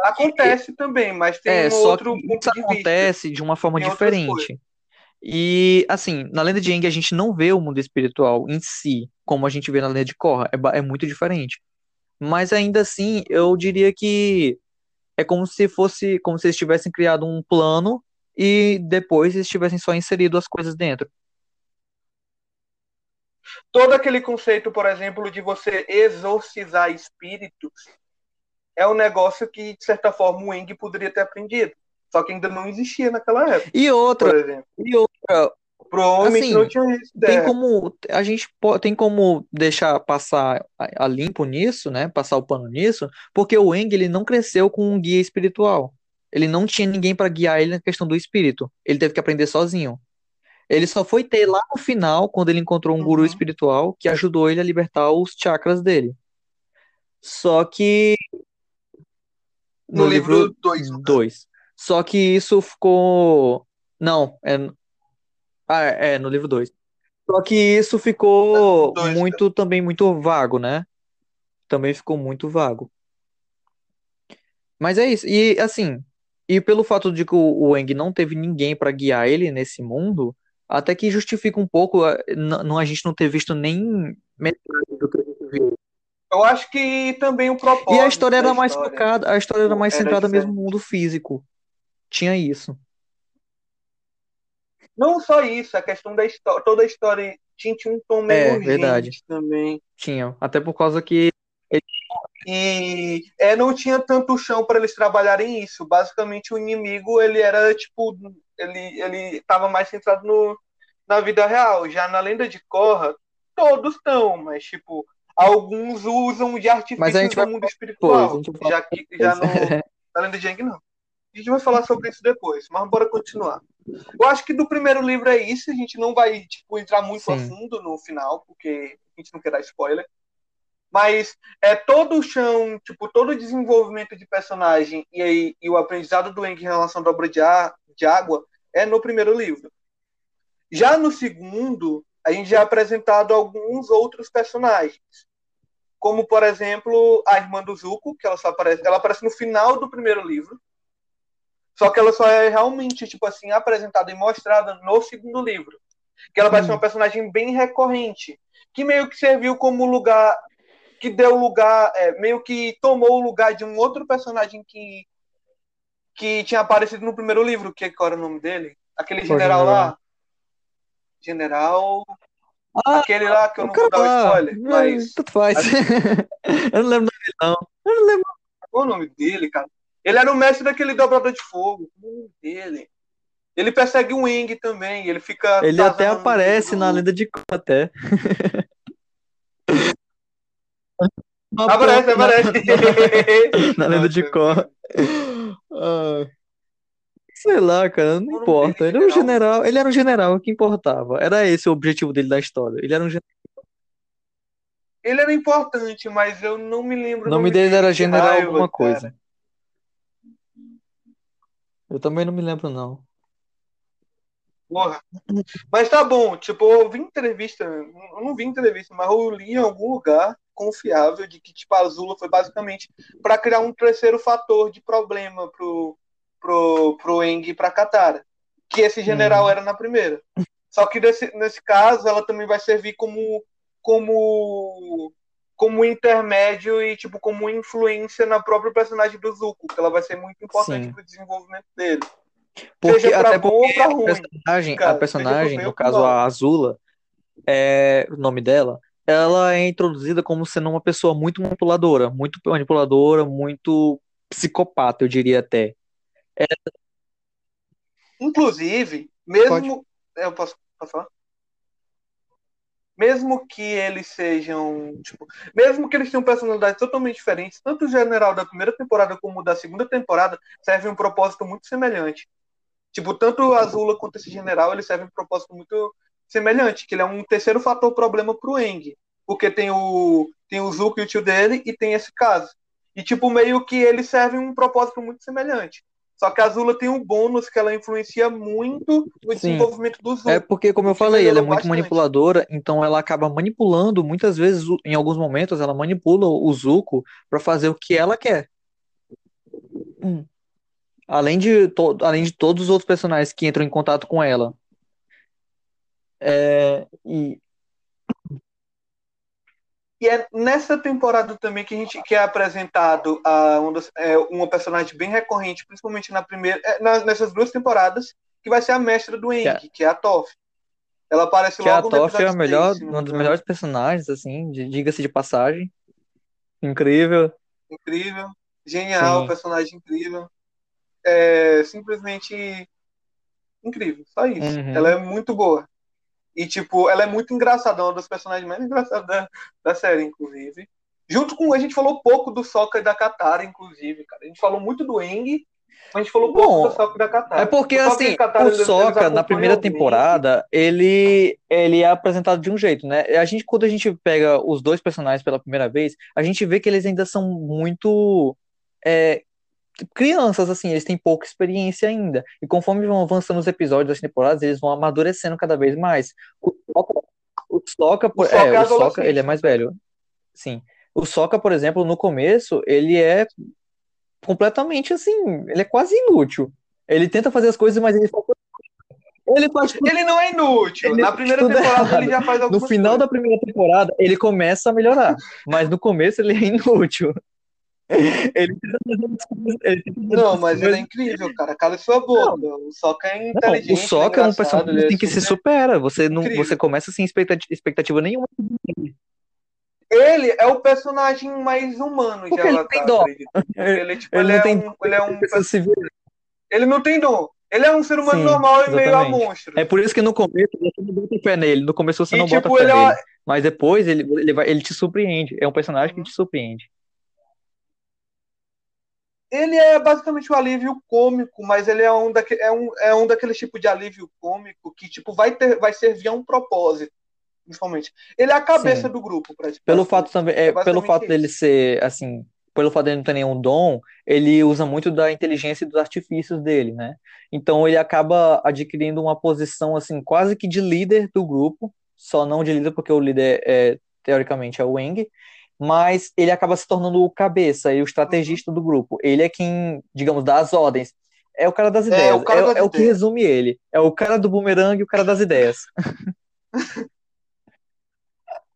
acontece também, mas tem É, um só outro que ponto isso de vista. acontece de uma forma Tem diferente. E, assim, na lenda de Aang a gente não vê o mundo espiritual em si, como a gente vê na lenda de Korra. É, é muito diferente. Mas ainda assim, eu diria que é como se fosse, como se eles tivessem criado um plano e depois eles tivessem só inserido as coisas dentro. todo aquele conceito, por exemplo, de você exorcizar espíritos, é um negócio que, de certa forma, o Eng poderia ter aprendido. Só que ainda não existia naquela época, E por outra, exemplo. e outra, Provavelmente Assim, não tinha isso. tem é. como a gente po- tem como deixar passar a, a limpo nisso, né? Passar o pano nisso, porque o Eng ele não cresceu com um guia espiritual. Ele não tinha ninguém para guiar ele na questão do espírito. Ele teve que aprender sozinho. Ele só foi ter lá no final, quando ele encontrou um guru Uhum. espiritual que ajudou ele a libertar os chakras dele. Só que No livro 2. 2. Só que isso ficou. Não, é. Ah, é, no livro 2. Só que isso ficou Dois, muito, também muito vago, né? Também ficou muito vago. Mas é isso. E assim, e pelo fato de que o, Aang não teve ninguém para guiar ele nesse mundo, até que justifica um pouco a, n- a gente não ter visto nem metade do que a gente viu. Eu acho que também o propósito. E a história era mais história. focada, a história era mais Era centrada mesmo diferente. no mundo físico. Tinha isso. Não só isso, a questão da história. Toda a história tinha, tinha um tom meio É, urgente verdade. também. Tinha. Até por causa que. E é, não tinha tanto chão para eles trabalharem isso. Basicamente, o inimigo ele era tipo, ele ele estava mais centrado no, na vida real. Já na lenda de Korra, todos estão, mas tipo, alguns usam de artifícios gente vai do mundo depois, espiritual. a gente vai Já que já no, na lenda de não. A gente vai falar sobre isso depois, mas bora continuar. Eu acho que do primeiro livro é isso, a gente não vai tipo, entrar muito a Sim. fundo no final, porque a gente não quer dar spoiler. Mas é todo o chão, tipo, todo o desenvolvimento de personagem e, aí, e o aprendizado do Aang em relação à dobra de, a- de água é no primeiro livro. Já no segundo, a gente já é apresentado alguns outros personagens. Como, por exemplo, a irmã do Zuko, que ela só aparece, ela aparece no final do primeiro livro. Só que ela só é realmente, tipo assim, apresentada e mostrada no segundo livro. Que ela vai ser Hum. uma personagem bem recorrente. Que meio que serviu como lugar. Que deu lugar. é, meio que tomou o lugar de um outro personagem que. Que tinha aparecido no primeiro livro. Que qual era o nome dele? Aquele general general? lá. General. Ah, Aquele lá que eu não vou dar o spoiler, é, mas. Tanto faz. (laughs) eu não lembro dele, não. Eu não lembro. Qual o nome dele, cara? Ele era o mestre daquele dobrador de fogo. Qual o nome dele? Ele persegue o Wing também. Ele fica. Ele até aparece na lenda de Korra, até. (laughs) Aparece, aparece. Na lenda (laughs) de Korra. Ah, sei lá, cara, não importa. Ele era um general? ele era um general, o que importava. Era esse o objetivo dele da história. Ele era um general. Ele era importante, mas eu não me lembro. O nome dele era General raiva, alguma cara. Eu também não me lembro, não. Porra. Mas tá bom, tipo, eu vi entrevista, eu não vi entrevista, mas eu li em algum lugar confiável de que tipo, a Azula foi basicamente para criar um terceiro fator de problema pro, pro, pro Eng e pra Katara. Que esse general Uhum. era na primeira. Só que nesse, nesse caso, ela também vai servir como, como, como intermédio e tipo como influência na própria personagem do Zuko, que ela vai ser muito importante Sim. pro desenvolvimento dele. Porque, seja até bom ou porque pra a personagem, cara, a personagem, no ou caso a Azula, é, o nome dela, ela é introduzida como sendo uma pessoa muito manipuladora, muito manipuladora, muito psicopata, eu diria até. Inclusive, mesmo. Eu posso, posso falar? Mesmo que eles sejam. Tipo, mesmo que eles tenham personalidades totalmente diferentes, tanto o general da primeira temporada como o da segunda temporada servem um propósito muito semelhante. Tipo, tanto a Azula quanto esse general, eles servem um propósito muito semelhante, que ele é um terceiro fator problema pro Eng. Porque tem o, tem o Zuko e o tio dele, e tem esse caso. E, tipo, meio que eles servem um propósito muito semelhante. Só que a Azula tem um bônus que ela influencia muito no Sim. desenvolvimento do Zuko. É porque, como eu falei, ela é muito bastante. manipuladora, então ela acaba manipulando, muitas vezes, em alguns momentos, ela manipula o Zuko pra fazer o que ela quer. Hum. Além de, além de todos os outros personagens que entram em contato com ela. É, e E é nessa temporada também que a gente que é apresentado a uma, das- é, uma personagem bem recorrente, principalmente na primeira, é, na- nessas duas temporadas, que vai ser a mestra do Eng, Que que, é a Toph. Ela aparece que a logo no Toph é a melhor, não uma dos engano. melhores personagens, assim, diga-se de passagem. Incrível. Incrível, genial, Sim. personagem incrível. É simplesmente incrível, só isso. Uhum. Ela é muito boa. E, tipo, ela é muito engraçada, é uma das personagens mais engraçadas da, da série, inclusive. Junto com. A gente falou pouco do Sokka e da Katara, inclusive, cara. A gente falou muito do Eng, mas a gente falou pouco Bom, do Sokka e da Katara. É porque, O assim, Katara, o Sokka, na primeira temporada, ele, ele é apresentado de um jeito, né? A gente, quando a gente pega os dois personagens pela primeira vez, a gente vê que eles ainda são muito é, crianças, assim, eles têm pouca experiência ainda. E conforme vão avançando os episódios das temporadas, eles vão amadurecendo cada vez mais. O Sokka, o Sokka, O Sokka é, é o Sokka, ele é mais velho. Sim. O Sokka, por exemplo, no começo, ele é completamente assim, ele é quase inútil. Ele tenta fazer as coisas, mas ele ele faz Ele não é inútil. Ele Na primeira temporada errado. ele já faz No algumas final coisas. da primeira temporada, ele começa a melhorar, mas no começo ele é inútil. Ele tenta fazer coisas, ele Não, as mas ele é incrível, cara. Cala sua boca. O Sokka é Não, inteligente. o Sokka é um personagem ele é assim, que se super- supera. Você não, incrível. você começa sem expectativa, expectativa nenhuma. Ele é o personagem mais humano de Porque ele Avatar, tem dó. acredito. Porque Ele, tipo, Ele ele, não é tem um, ele é um. Ele não tem dom. Ele é um ser humano Sim, normal e meio a exatamente. monstro. É por isso que no começo você não bota fé nele. No começo você E, não tipo, bota fé ele é nele. Mas depois ele, ele, vai, ele te surpreende. É um personagem Uhum. que te surpreende. Ele é basicamente um alívio cômico, mas ele é um, daque, é um, é um daqueles tipos de alívio cômico que tipo vai ter, vai servir a um propósito, principalmente. Ele é a cabeça Sim. do grupo, praticamente. Pelo fato também, é, pelo fato dele ser assim, pelo fato dele não ter nenhum dom, ele usa muito da inteligência e dos artifícios dele, né? Então ele acaba adquirindo uma posição assim, quase que de líder do grupo, só não de líder porque o líder é teoricamente é o Wang, mas ele acaba se tornando o cabeça e o estrategista do grupo. Ele é quem, digamos, dá as ordens. É o cara das É, ideias. o cara É, das é o que ideias. resume ele. É o cara do bumerangue e o cara das ideias. (laughs) (laughs)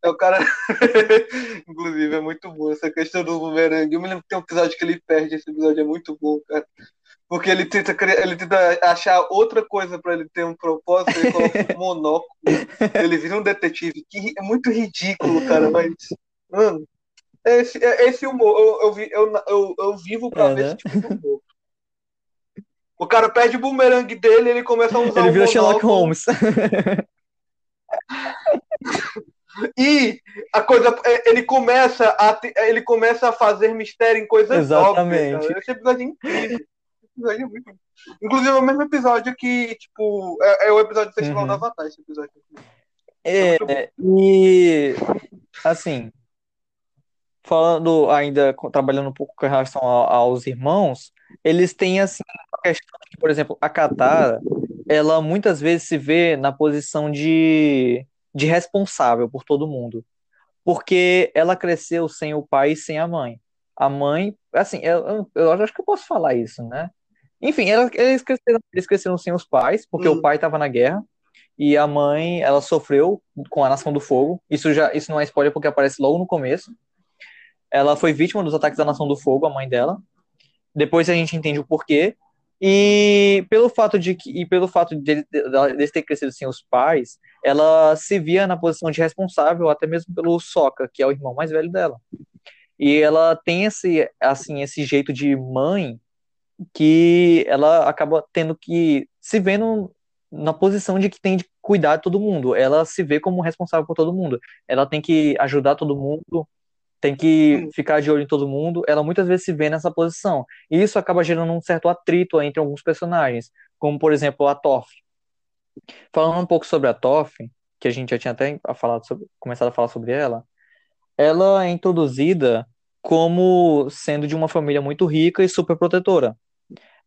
É o cara. (laughs) Inclusive, é muito bom essa questão do bumerangue. Eu me lembro que tem um episódio que ele perde, esse episódio é muito bom, cara. Porque ele tenta, criar- ele tenta achar outra coisa pra ele ter um propósito, ele coloca um monóculo, ele vira um detetive, que é muito ridículo, cara, mas. Mano, é esse, é esse humor, eu, eu, eu, eu, vivo pra É, ver né? esse tipo de humor. O cara perde o bumerangue dele, ele começa a usar Ele o vira Sherlock. Holmes. (laughs) E a coisa, é, ele começa a, te- ele começa a fazer mistério em coisas Exatamente. óbvias. cara. Esse episódio é incrível. Esse episódio é muito... Inclusive é o mesmo episódio que, tipo, é, é o episódio do Festival Uhum. do Avatar, esse episódio. É, e assim, falando ainda, trabalhando um pouco com relação a- aos irmãos, eles têm assim a questão de, por exemplo, a Katara, ela muitas vezes se vê na posição de, de responsável por todo mundo, porque ela cresceu sem o pai e sem a mãe. A mãe, assim, eu, eu, eu acho que eu posso falar isso, né? Enfim, ela- eles cresceram, eles cresceram sem os pais, porque Hum. o pai estava na guerra e a mãe, ela sofreu com a Nação do Fogo. Isso já, isso não é spoiler porque aparece logo no começo. Ela foi vítima dos ataques da Nação do Fogo, a mãe dela. Depois a gente entende o porquê. E pelo fato de que, e pelo fato de eles ter crescido sem os pais, ela se via na posição de responsável até mesmo pelo Sokka, que é o irmão mais velho dela. E ela tem esse, assim, esse jeito de mãe que ela acaba tendo que se vendo na posição de que tem de cuidar de todo mundo. Ela se vê como responsável por todo mundo. Ela tem que ajudar todo mundo, tem que ficar de olho em todo mundo. Ela muitas vezes se vê nessa posição. E isso acaba gerando um certo atrito entre alguns personagens, como por exemplo a Toph. Falando um pouco sobre a Toph, que a gente já tinha até falado sobre, começado a falar sobre ela, ela é introduzida como sendo de uma família muito rica e super protetora,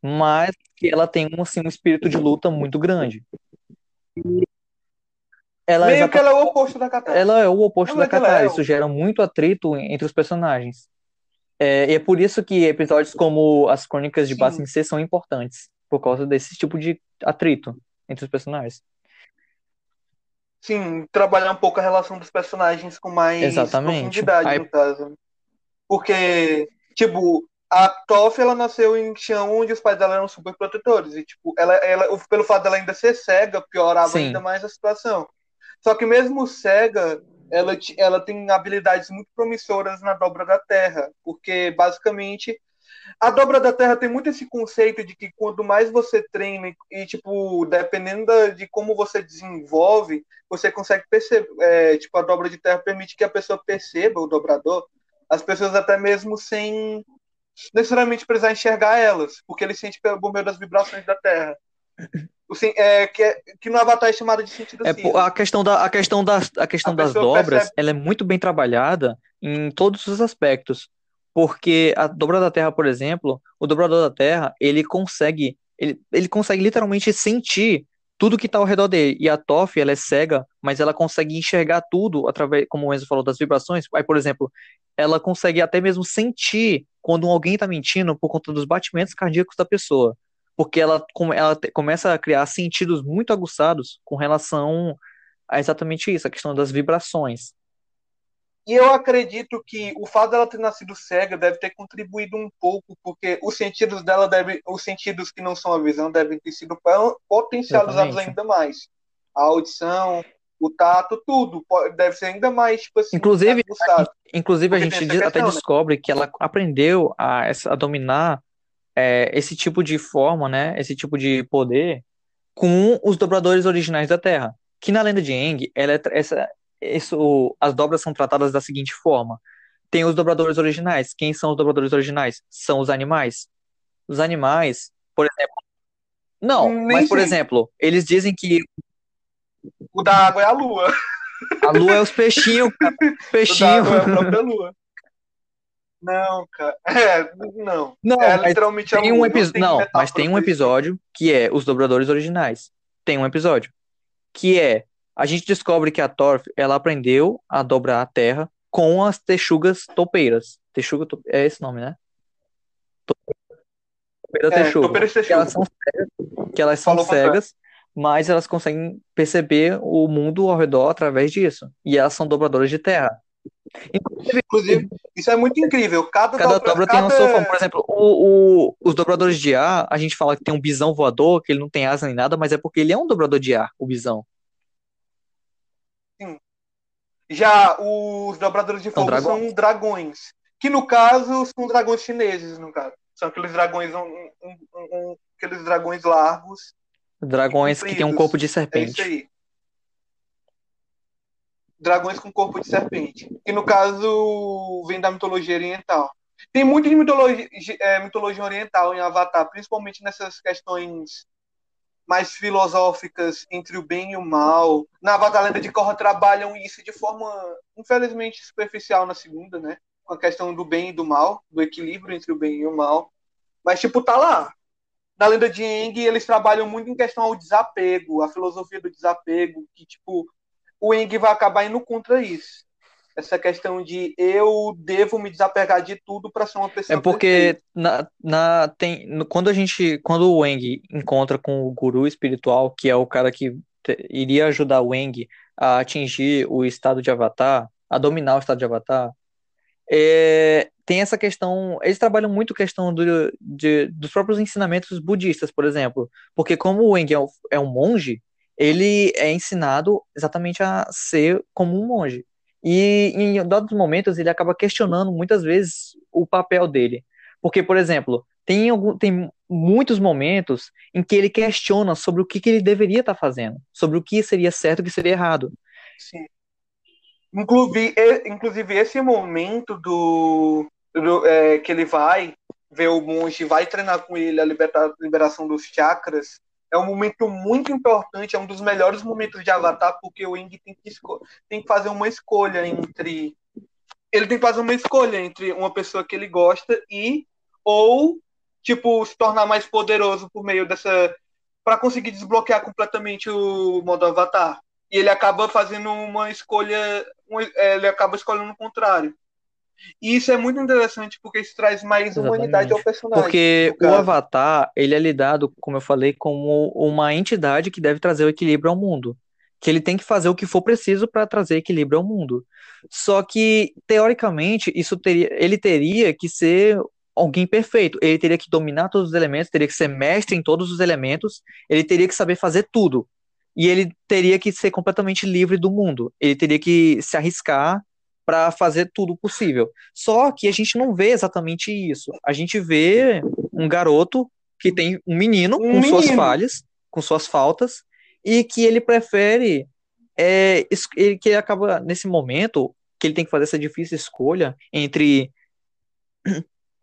mas que ela tem um, assim, um espírito de luta muito grande. Ela, Meio exata- que ela é o oposto da Katara. ela é o oposto da verdade, ela Katara, é isso o- gera muito atrito entre os personagens. É, e é por isso que episódios como as Crônicas de Sim. Ba Sing Se são importantes, por causa desse tipo de atrito entre os personagens. Sim, trabalhar um pouco a relação dos personagens com mais Exatamente. profundidade, Aí- no caso. Porque, tipo, a Toph, ela nasceu em Xi'an, onde os pais dela eram super protetores. E, tipo, ela, ela, o- pelo fato dela ainda ser cega, piorava Sim. ainda mais a situação. Só que mesmo cega, ela, ela tem habilidades muito promissoras na dobra da terra. Porque, basicamente, a dobra da terra tem muito esse conceito de que quanto mais você treina e, tipo, dependendo de como você desenvolve, você consegue perceber. é, tipo, a dobra de terra permite que a pessoa perceba o dobrador, as pessoas até mesmo sem necessariamente precisar enxergar elas, porque ele sente por meio das vibrações da terra. Sen- é, que, é- que no Avatar é chamado de sentido É, pô, a questão da a questão das a questão A das dobras, percebe- ela é muito bem trabalhada em todos os aspectos, porque a dobra da Terra, por exemplo, o dobrador da Terra, ele consegue ele, ele consegue literalmente sentir tudo que está ao redor dele. E a Toph, ela é cega, mas ela consegue enxergar tudo através, como o Enzo falou, das vibrações. Aí, por exemplo, ela consegue até mesmo sentir quando alguém está mentindo por conta dos batimentos cardíacos da pessoa. Porque ela, ela começa a criar sentidos muito aguçados com relação a exatamente isso, a questão das vibrações. E eu acredito que o fato dela ter nascido cega deve ter contribuído um pouco, porque os sentidos dela devem, os sentidos que não são a visão devem ter sido po- potencializados Exatamente. ainda mais. A audição, o tato, tudo deve ser ainda mais, tipo assim, Inclusive. Inclusive, a gente até questão, né? descobre que ela aprendeu a, a dominar é, esse tipo de forma, né? Esse tipo de poder com os dobradores originais da Terra. Que na lenda de Aang, ela é, essa, isso, as dobras são tratadas da seguinte forma: tem os dobradores originais. Quem são os dobradores originais? São os animais. Os animais, por exemplo. Não, Nem mas por sei. exemplo, eles dizem que O da água é a lua. a lua é os peixinhos, cara. (laughs) O da água é a própria lua. Não, cara. (laughs) É, não. Não, é mas literalmente tem um episódio. Não, metáfora mas tem um episódio que é os dobradores originais. Tem um episódio que é a gente descobre que a Torf ela aprendeu a dobrar a terra com as texugas topeiras. Texuga é esse nome, né? Topeira É, texuga. topeira Que elas são cegas, que elas são cegas, mas elas conseguem perceber o mundo ao redor através disso. E elas são dobradoras de terra. Inclusive, isso é muito incrível. Cada, Cada dobra, dobra tem um cada- forma. Por exemplo, o, o- os dobradores de ar, a gente fala que tem um bisão voador, que ele não tem asa nem nada, mas é porque ele é um dobrador de ar, o bisão. Já os dobradores de São fogo dragões. são dragões. Que no caso são dragões chineses, no caso. São aqueles dragões, um, um- um- aqueles dragões largos. Dragões que têm um corpo de É isso serpente. aí. Dragões com corpo de serpente. Que no caso vem da mitologia oriental. Tem muito de mitologia, é, mitologia oriental em Avatar, principalmente nessas questões mais filosóficas entre o bem e o mal. Na Avatar Lenda de Korra trabalham isso de forma, infelizmente, superficial na segunda, né? Com a questão do bem e do mal, do equilíbrio entre o bem e o mal. Mas, tipo, tá lá. Na Lenda de Aang, eles trabalham muito em questão ao desapego, a filosofia do desapego, que, tipo, o Aang vai acabar indo contra isso. Essa questão de eu devo me desapegar de tudo para ser uma pessoa É porque na, na, tem, no- quando a gente, quando o Wang encontra com o guru espiritual, que é o cara que te- iria ajudar o Wang a atingir o estado de Avatar, a dominar o estado de Avatar, é, tem essa questão, eles trabalham muito a questão do, de- dos próprios ensinamentos budistas, por exemplo, porque como o Wang é um, é um monge, ele é ensinado exatamente a ser como um monge. E em dados momentos ele acaba questionando muitas vezes o papel dele. Porque, por exemplo, tem, algum, tem muitos momentos em que ele questiona sobre o que, que ele deveria estar fazendo, sobre o que seria certo e o que seria errado. Sim. Inclusive, inclusive esse momento do, do, é, que ele vai ver o monge, vai treinar com ele a liberta- liberação dos chakras, é um momento muito importante, é um dos melhores momentos de Avatar, porque o Ing tem tem que fazer uma escolha entre. Ele tem que fazer uma escolha entre uma pessoa que ele gosta e. Ou, tipo, se tornar mais poderoso por meio dessa. para conseguir desbloquear completamente o modo Avatar. E ele acaba fazendo uma escolha. é, ele acaba escolhendo o contrário. E isso é muito interessante porque isso traz mais Exatamente. humanidade ao personagem. Porque o. Avatar, ele é lidado, como eu falei, como uma entidade que deve trazer o equilíbrio ao mundo. Que ele tem que fazer o que for preciso para trazer equilíbrio ao mundo. Só que, teoricamente, isso teria, ele teria que ser alguém perfeito. Ele teria que dominar todos os elementos, teria que ser mestre em todos os elementos, ele teria que saber fazer tudo. E ele teria que ser completamente livre do mundo. Ele teria que se arriscar para fazer tudo possível. Só que a gente não vê exatamente isso. A gente vê um garoto que tem um menino Um com suas menino. falhas, com suas faltas, e que ele prefere é, ele, que ele acaba nesse momento que ele tem que fazer essa difícil escolha entre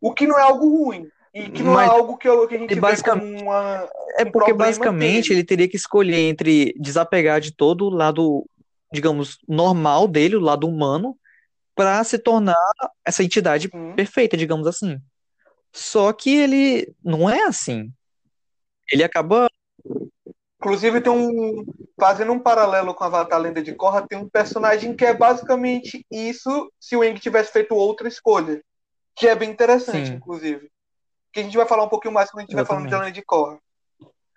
O que não é algo ruim. E que não Mas- é algo que, eu- que a gente vê basicamente- uma. é um porque basicamente dele. ele teria que escolher entre desapegar de todo o lado, digamos, normal dele, o lado humano, para se tornar essa entidade Sim. perfeita, digamos assim. Só que ele não é assim. Ele acaba Inclusive, tem um. Fazendo um paralelo com Avatar Lenda de Korra, tem um personagem que é basicamente isso se o Eng tivesse feito outra escolha. Que é bem interessante, Sim. inclusive. Que a gente vai falar um pouquinho mais quando a gente vai falando de Exatamente. Lenda de Korra.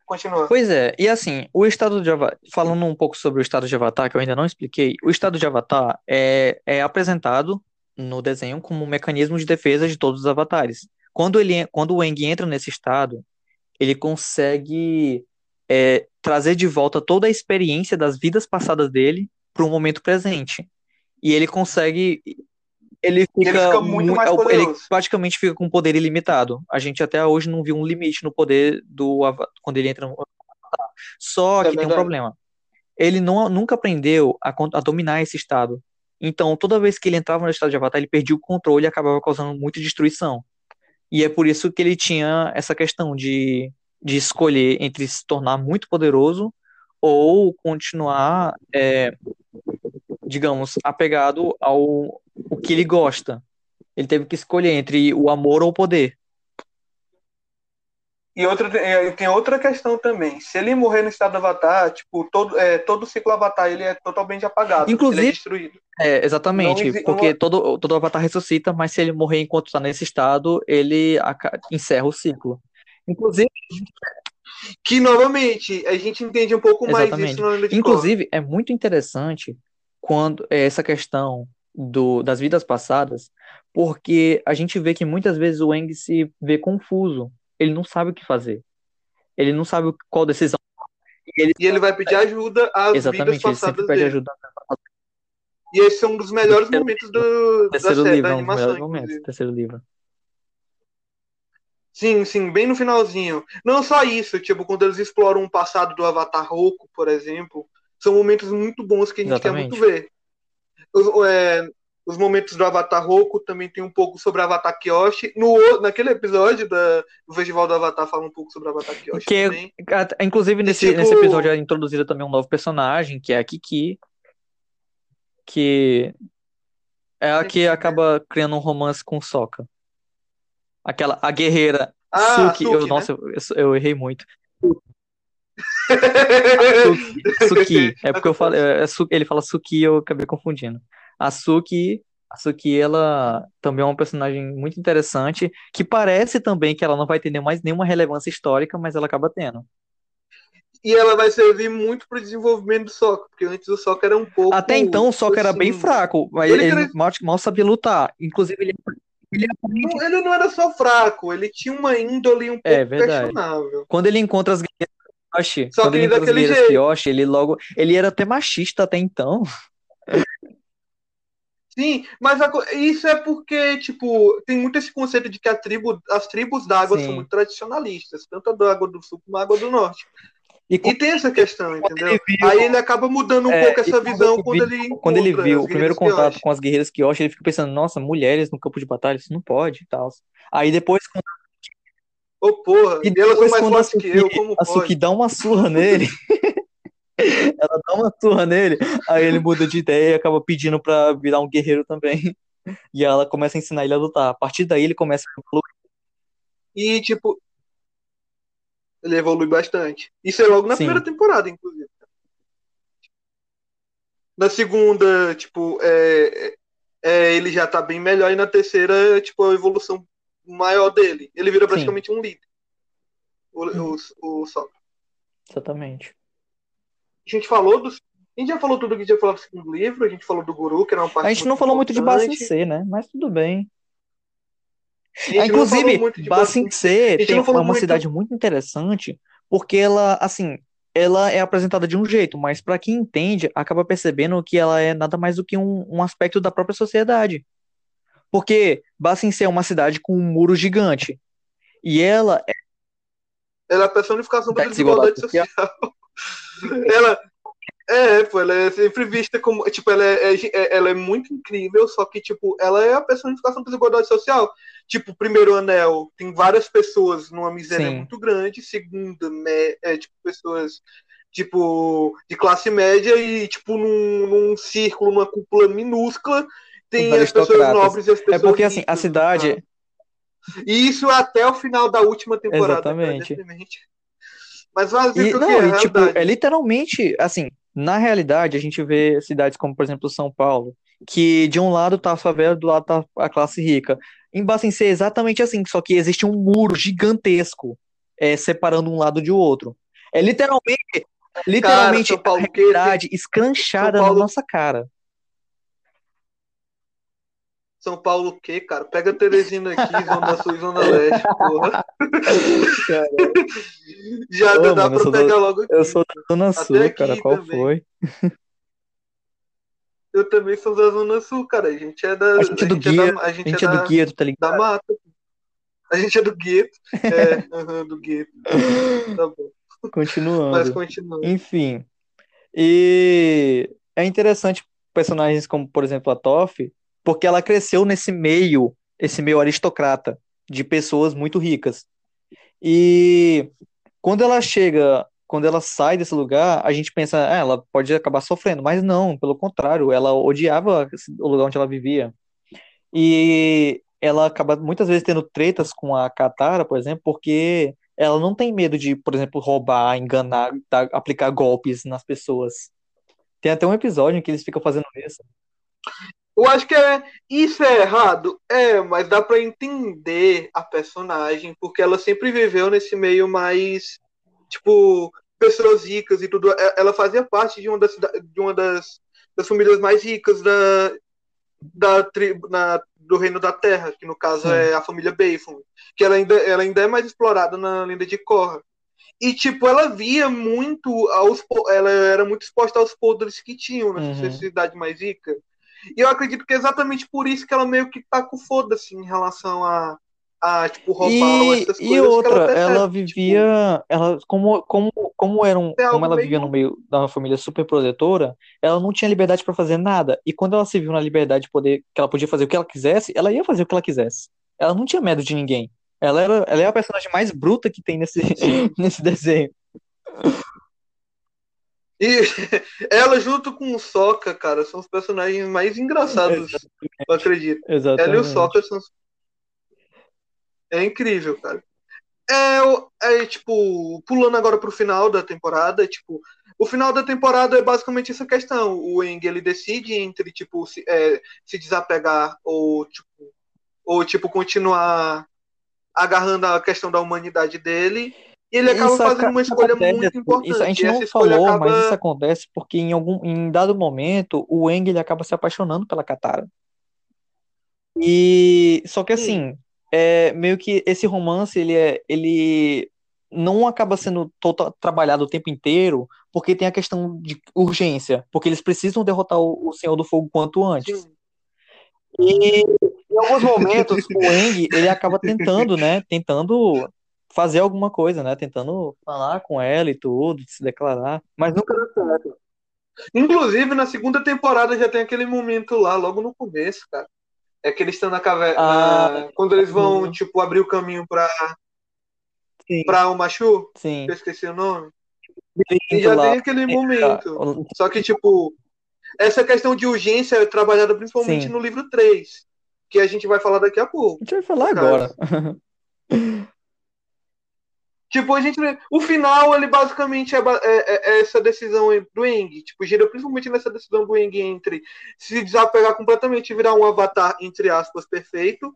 Continua. Pois é, e assim, o estado de Avatar, falando um pouco sobre o estado de Avatar, que eu ainda não expliquei, o estado de Avatar é, é apresentado no desenho como um mecanismo de defesa de todos os avatares. Quando ele, quando o Aang entra nesse estado, ele consegue é, trazer de volta toda a experiência das vidas passadas dele para o momento presente. E ele consegue, ele fica, ele fica muito mais é o- ele poderoso. praticamente fica com poder ilimitado. A gente até hoje não viu um limite no poder do quando ele entra no Só é que tem um problema. Ele não, nunca aprendeu a, a dominar esse estado. Então, toda vez que ele entrava no estado de Avatar, ele perdia o controle e acabava causando muita destruição. E é por isso que ele tinha essa questão de, de escolher entre se tornar muito poderoso ou continuar, é, digamos, apegado ao o que ele gosta. Ele teve que escolher entre o amor ou o poder. E outra, tem outra questão também. Se ele morrer no estado do Avatar, tipo, todo, é, todo o ciclo Avatar ele é totalmente apagado. Inclusive- ele é destruído. É, exatamente, exi- porque não- todo, todo avatar ressuscita, mas se ele morrer enquanto está nesse estado, ele encerra o ciclo. Inclusive, Que, novamente, a gente entende um pouco mais Exatamente. isso Korra. inclusive é muito interessante quando é essa questão do, das vidas passadas, porque a gente vê que muitas vezes o Aang se vê confuso, ele não sabe o que fazer, ele não sabe qual decisão. E ele, E ele vai pedir ajuda às vidas exatamente, ele sempre passadas pede dele. ajuda E esse é um dos melhores Terceiro momentos do, da terceiro série, livro, da é um dos animação, momentos, terceiro livro. Sim, sim, bem no finalzinho. Não só isso, tipo, quando eles exploram o passado do Avatar Roku, por exemplo, são momentos muito bons que a gente Exatamente. quer muito ver. Os, é, os momentos do Avatar Roku também tem um pouco sobre Avatar Kyoshi. No, naquele episódio da, do Festival do Avatar fala um pouco sobre Avatar Kyoshi Que é- também. Inclusive, nesse, tipo- nesse episódio é introduzido também um novo personagem, que é a Kiki, que é a que acaba criando um romance com Sokka. Aquela, a guerreira Ah, Suki, Suki, eu, né? nossa, eu, eu errei muito. Suki, (laughs) Suki, é porque eu falei, é, Su- ele fala Suki, eu acabei confundindo. A Suki, a Suki, ela também é um personagem muito interessante, que parece também que ela não vai ter nem- mais nenhuma relevância histórica, mas ela acaba tendo. E ela vai servir muito pro desenvolvimento do Sokka, porque antes o Sokka era um pouco. Até então, o Sokka era bem assim, fraco, mas ele ele, mal, mal sabia lutar. Inclusive, ele, ele Não, Ele não era só fraco, ele tinha uma índole um pouco É questionável. quando ele encontra as guerreiras Kyoshi, Só quando que ele daquele jeito. Kyoshi, ele logo, ele era até machista até então. Sim, mas a isso é porque, tipo, tem muito esse conceito de que a tribo, as tribos d'água Sim. são muito tradicionalistas, tanto a da água do sul como a água do norte. E E tem essa questão, entendeu? ele viu- Aí ele acaba mudando um É, pouco essa visão quando ele Quando ele viu o primeiro contato com as guerreiras Kyoshi, ele fica pensando, nossa, mulheres no campo de batalha, isso não pode e tal. Aí depois, quando, Ô, porra, e e elas são depois mais a fortes que eu, Suki, como a Suki dá uma surra nele, (laughs) ela dá uma surra nele, aí ele muda de ideia e acaba pedindo pra virar um guerreiro também. E ela começa a ensinar ele a lutar. A partir daí ele começa a evoluir. E, tipo, ele evolui bastante. Isso é logo na Sim. primeira temporada, inclusive. Na segunda, tipo, é, é, ele já tá bem melhor. E na terceira, tipo, a evolução maior dele. Ele vira Sim. praticamente um líder. O, o, o Sokka. Exatamente. A gente falou dos. A gente já falou tudo que a gente falar do segundo livro, a gente falou do Guru, que era uma parte A gente não falou muito de. Basin C, né? Mas tudo bem. A gente É, não falou inclusive, Basin C tem falou uma muito- cidade muito interessante, porque ela, assim, ela é apresentada de um jeito, mas para quem entende, acaba percebendo que ela é nada mais do que um, um aspecto da própria sociedade. Porque C é uma cidade com um muro gigante. E ela é Ela é a personificação da Da desigualdade desigualdade social. (laughs) ela é, pô, ela é sempre vista como, tipo, ela é, é- ela é muito incrível, só que, tipo, ela é a personificação da desigualdade social. Tipo, primeiro anel, tem várias pessoas numa miséria Sim. muito grande, segunda, me- é, tipo, pessoas, tipo, de classe média e, tipo, num, num círculo, numa cúpula minúscula, tem as pessoas nobres e as É pessoas porque assim, a cidade sabe? E isso até o final da última temporada. Exatamente. cara. Mas fazer E, não, é, e, tipo, é literalmente, assim, na realidade, a gente vê cidades como, por exemplo, São Paulo, que de um lado tá a favela, do lado tá a classe rica. Em é exatamente assim, só que existe um muro gigantesco é, separando um lado de outro. É literalmente, literalmente Paulo a realidade Paulo- na nossa cara. São Paulo o quê, cara? Pega Teresina aqui, (laughs) Zona Sul e Zona Leste, porra. Já Ô, dá mano, pra pegar logo aqui. Eu sou da Zona Até Sul, cara, qual também. foi? Eu também sou da Zona Sul, cara. A gente é da. A gente é do da- gueto, a A gente, gente é, é da, do gueto, tá da ligado? mata. A gente é do gueto. É, (laughs) aham, do gueto. (laughs) Tá bom. Mas Continuando. continua. Enfim. E é interessante personagens como, por exemplo, a Toph, porque ela cresceu nesse meio, esse meio aristocrata, de pessoas muito ricas. E quando ela chega, quando ela sai desse lugar, a gente pensa, ah, ela pode acabar sofrendo, mas não, pelo contrário, ela odiava o lugar onde ela vivia. E ela acaba muitas vezes tendo tretas com a Katara, por exemplo, porque ela não tem medo de, por exemplo, roubar, enganar, dar- aplicar golpes nas pessoas. Tem até um episódio em que eles ficam fazendo isso. Eu acho que é, isso é errado. É, mas dá pra entender a personagem, porque ela sempre viveu nesse meio mais, tipo, pessoas ricas e tudo. É- Ela fazia parte de uma das, de uma das, das famílias mais ricas da, da tribo, na, do Reino da Terra, que no caso Sim. é a família Bayfon, que ela ainda, ela ainda é mais explorada na lenda de Korra. E, tipo, ela via muito aos. Ela era muito exposta aos podres que tinham nessa Uhum. sociedade mais rica. E eu acredito que é exatamente por isso que ela meio que tá com foda-se em relação a, a tipo, roubar ou E, essas e coisas. que outra, percebe, ela tipo, vivia, ela como como como era um, É como ela meio- vivia no meio da uma família super protetora, ela não tinha liberdade para fazer nada. E quando ela se viu na liberdade de poder, que ela podia fazer o que ela quisesse, ela ia fazer o que ela quisesse. Ela não tinha medo de ninguém. Ela era, ela é a personagem mais bruta que tem nesse (laughs) nesse desenho. E (laughs) ela junto com o Sokka, cara, são os personagens mais engraçados, eu acredito. Ela e o Exatamente. Sokka são. É incrível, cara. É, é, tipo, pulando agora pro final da temporada, tipo, o final da temporada é basicamente essa questão. O Eng, ele decide entre, tipo, se, é, se desapegar ou, tipo, ou, tipo, continuar agarrando a questão da humanidade dele. E ele acaba Isso fazendo uma escolha acontece, muito importante. Isso a gente não falou, acaba... mas isso acontece porque em algum em dado momento o Aang ele acaba se apaixonando pela Katara. E só que assim, é meio que esse romance ele é ele não acaba sendo tota- trabalhado o tempo inteiro, porque tem a questão de urgência, porque eles precisam derrotar o, o Senhor do Fogo quanto antes. Sim. E em alguns momentos o Aang, ele acaba tentando, né? Tentando fazer alguma coisa, né? Tentando falar com ela e tudo, se declarar, mas nunca dá certo. Inclusive, na segunda temporada já tem aquele momento lá, logo no começo, cara. É que eles estão na caverna. Ah, na- Quando eles vão, uhum. tipo, abrir o caminho pra, Sim, pra o Machu, sim. eu esqueci o nome. E já lá. tem aquele momento. Ah, Só que, tipo, essa questão de urgência é trabalhada principalmente Sim. no livro 3, que a gente vai falar daqui a A pouco. gente vai falar agora. (laughs) Tipo, a gente. O final, ele basicamente é, é- é- é essa decisão do Eng. Tipo, gira principalmente nessa decisão do Eng entre se desapegar completamente e virar um avatar, entre aspas, perfeito.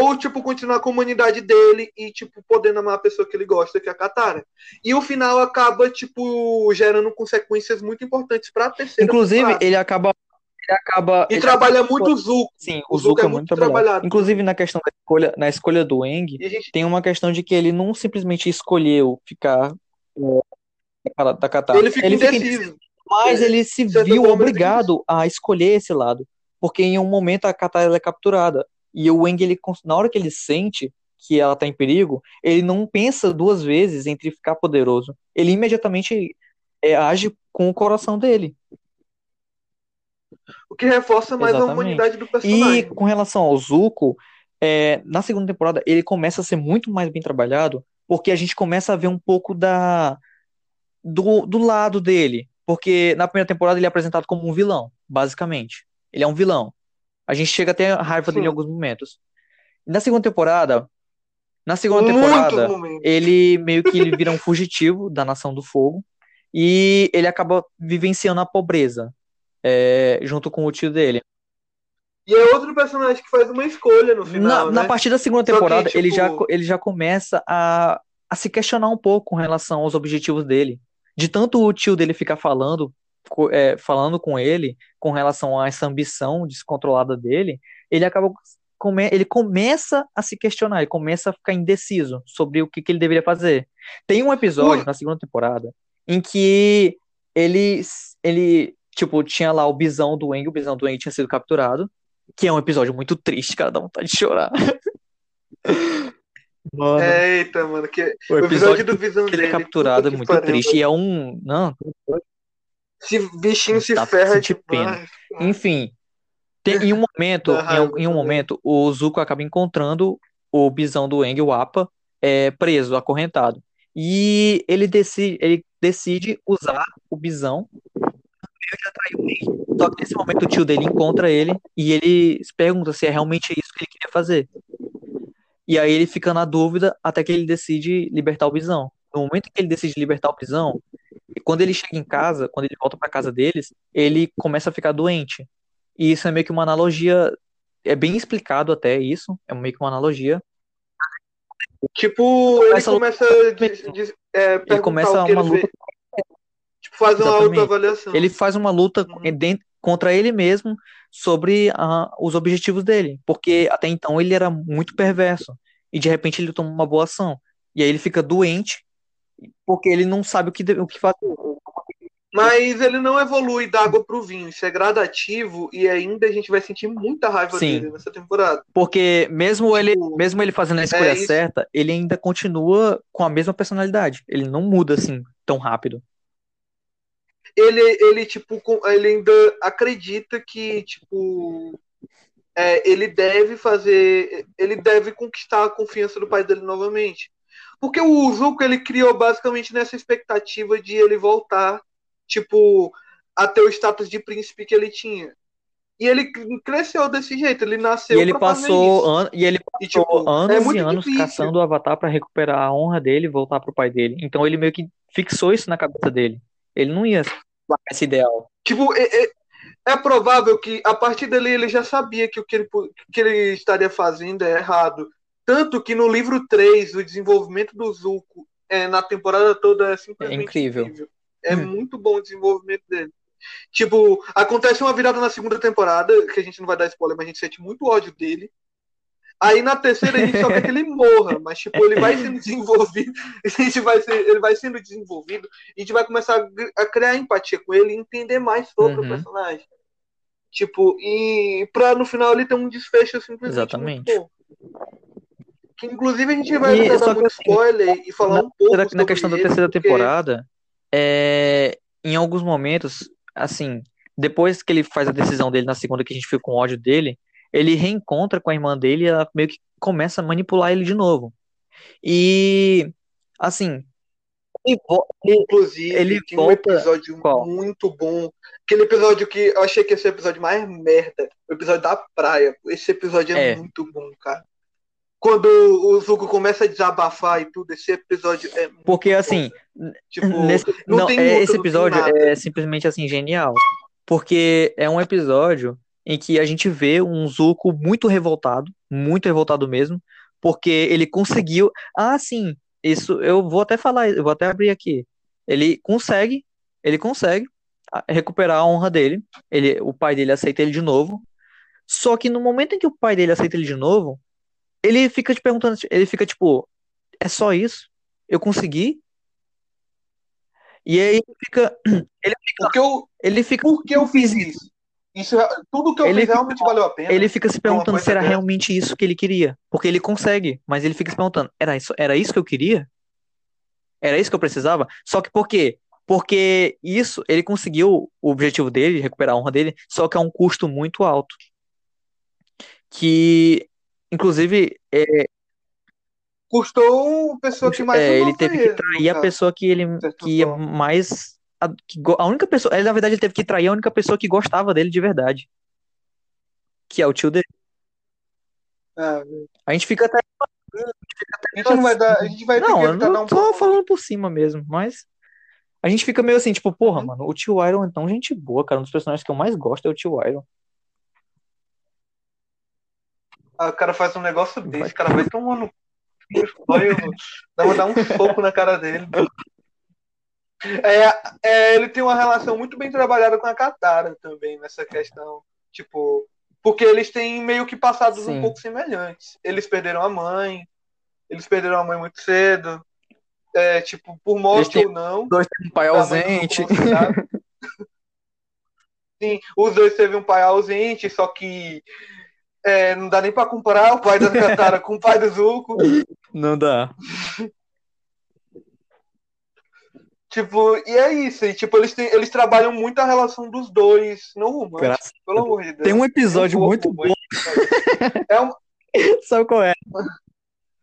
Ou, tipo, continuar com a humanidade dele e, tipo, podendo amar a pessoa que ele gosta, que é a Katara. E o final acaba, tipo, gerando consequências muito importantes pra terceira Inclusive, temporada. ele acaba. Ele acaba. E ele trabalha acaba- muito o Zuko. Sim, o o Zuko Zuko é é muito trabalhado. trabalhado. Inclusive, na questão da escolha, na escolha do E a gente tem uma questão de que ele não simplesmente escolheu ficar é, da- da Katara. Ele fica indeciso. indeciso. Mas É, ele se de certa viu ele obrigado a escolher esse lado. Porque em um momento a Katara é capturada. E o Aang, ele, na hora que ele sente que ela tá em perigo, ele não pensa duas vezes entre ficar poderoso. Ele imediatamente é, age com o coração dele. O que reforça mais a Exatamente. humanidade do E personagem. com relação ao Zuko, é, na segunda temporada ele começa a ser muito mais bem trabalhado, porque a gente começa a ver um pouco da do, do lado dele. Porque na primeira temporada ele é apresentado como um vilão, basicamente. Ele é um vilão. A gente chega até a raiva dele em Sim. alguns momentos. E na segunda temporada, na segunda Muitos temporada, momentos. ele meio que ele vira um fugitivo da Nação do Fogo e ele acaba vivenciando a pobreza, é, junto com o tio dele. E é outro personagem que faz uma escolha no Na, final, na né? partir da segunda Só que, temporada, ele, já, tipo- ele já começa a, a se questionar um pouco com relação aos objetivos dele. De tanto o tio dele ficar falando, é, falando com ele com relação a essa ambição descontrolada dele, ele acaba come, ele começa a se questionar, ele começa a ficar indeciso sobre o que, que ele deveria fazer. Tem um episódio Ui. na segunda temporada em que ele, ele tipo, tinha lá o bisão do Eng, o bisão do Eng tinha sido capturado, que é um episódio muito triste, cara, dá vontade de chorar. (laughs) Mano, Eita, mano, que o o episódio episódio do Visão ele é dele, capturado é puta que muito triste. E é um. Não, Esse bichinho se ferra sentir demais. enfim. Tem, em um momento, (laughs) em, em um momento, o Zuko acaba encontrando o bisão do Eng, o Appa, é, preso, acorrentado. E ele decide, ele decide usar o bisão Eng. Só que nesse momento o tio dele encontra ele e ele se pergunta se é realmente isso que ele queria fazer. E aí ele fica na dúvida até que ele decide libertar o bisão. No momento que ele decide libertar o bisão, e quando ele chega em casa, quando ele volta para casa deles, ele começa a ficar doente. E isso é meio que uma analogia, é bem explicado até isso, é meio que uma analogia. Tipo, ele Começa a luta começa a diz- diz- é, Ele começa uma ele luta. Fazer uma autoavaliação. Ele faz uma luta Uhum. dentro- contra ele mesmo sobre ah, os objetivos dele, porque até então ele era muito perverso e de repente ele toma uma boa ação. E aí ele fica doente porque ele não sabe o que, o que fazer. Mas ele não evolui da água pro vinho. Isso é gradativo e ainda a gente vai sentir muita raiva Sim. dele nessa temporada. Porque mesmo ele, Tipo, mesmo ele fazendo a escolha é certa, ele ainda continua com a mesma personalidade. Ele não muda assim tão rápido. Ele, ele, tipo, ele ainda acredita que, tipo, é, ele deve fazer. Ele deve conquistar a confiança do pai dele novamente. Porque o Zuko ele criou basicamente nessa expectativa de ele voltar, tipo, a ter o status de príncipe que ele tinha. E ele cresceu desse jeito, ele nasceu E ele passou an- e ele E, passou tipo, anos é e anos difícil. caçando o Avatar pra recuperar a honra dele e voltar pro pai dele. Então ele meio que fixou isso na cabeça dele. Ele não ia largar esse ideal. Tipo, é, é- é provável que a partir dali ele já sabia que o que ele, que ele estaria fazendo é errado. Tanto que no livro 3, o desenvolvimento do Zuko é, na temporada toda é simplesmente É incrível. É Hum. muito bom o desenvolvimento dele. Tipo, acontece uma virada na segunda temporada, que a gente não vai dar spoiler, mas a gente sente muito ódio dele. Aí na terceira a gente só quer que ele morra, mas tipo, ele vai sendo desenvolvido, (laughs) a gente vai ser, ele vai sendo desenvolvido, e a gente vai começar a, a criar empatia com ele e entender mais sobre Uhum. o personagem. Tipo, e pra no final ele ter um desfecho simplesmente Exatamente. muito bom. Que inclusive a gente vai E, dar muito assim, spoiler e falar Na, um pouco na- questão da ele, terceira porque- temporada, é, em alguns momentos, assim, depois que ele faz a decisão dele na segunda, que a gente fica com ódio dele, ele reencontra com a irmã dele e ela meio que começa a manipular ele de novo. E, assim, ele Inclusive, Ele tem um volta- episódio qual? muito bom. Aquele episódio que eu achei que esse episódio mais merda. O episódio da praia. Esse episódio é, É. muito bom, cara. Quando o Zuko começa a desabafar e tudo, esse episódio é muito porque, assim, Tipo, Nesse- não não, tem é, luta, esse episódio é simplesmente assim genial, porque é um episódio em que a gente vê um Zuko muito revoltado, muito revoltado mesmo, porque ele conseguiu. Ah, sim, isso eu vou até falar, eu vou até abrir aqui. Ele consegue, ele consegue ah, recuperar a honra dele. Ele, o pai dele aceita ele de novo. Só que no momento em que o pai dele aceita ele de novo, ele fica te perguntando, ele fica tipo, é só isso? Eu consegui? E aí ele fica, (clears throat) Porque eu, ele fica, por que eu fiz isso? Isso, tudo que eu Ele fiz realmente valeu a pena. ele fica se perguntando se era realmente isso que ele queria. Porque ele consegue, mas ele fica se perguntando, era isso, era isso que eu queria? Era isso que eu precisava? Só que por quê? Porque isso, ele conseguiu o objetivo dele, recuperar a honra dele, só que a um custo muito alto. Que, inclusive, é, Custou a pessoa que mais é, ele teve foi que ele, trair a pessoa que ele que forma. mais a, que a única pessoa, ele na verdade ele teve que trair a única pessoa que gostava dele de verdade, que é o tio dele. É, A gente fica até a gente não vai dar. A gente vai Não, eu não um tô pouco. falando por cima mesmo, mas a gente fica meio assim, tipo, porra, mano, o tio Iron é tão gente boa, cara. Um dos personagens que eu mais gosto é o tio Iron. Ah, o cara faz um negócio desse, o (laughs) cara vai tomando. Dá pra dar um soco na cara dele. É, é, ele tem uma relação muito bem trabalhada com a Katara também nessa questão. Tipo, porque eles têm meio que passados Sim. um pouco semelhantes. Eles perderam a mãe, eles perderam a mãe muito cedo. É, tipo, por morte têm ou não. Dois tem um pai ausente. (laughs) Sim, os dois teve um pai ausente, só que é, não dá nem pra comparar o pai da (laughs) Katara com o pai do Zuko. Não dá. Tipo, e é isso. E, tipo, eles, têm- eles trabalham muito a relação dos dois, não romântico, Graças pelo amor de Deus. Tem um episódio Tem um muito bom. É um, (laughs) Sabe qual é?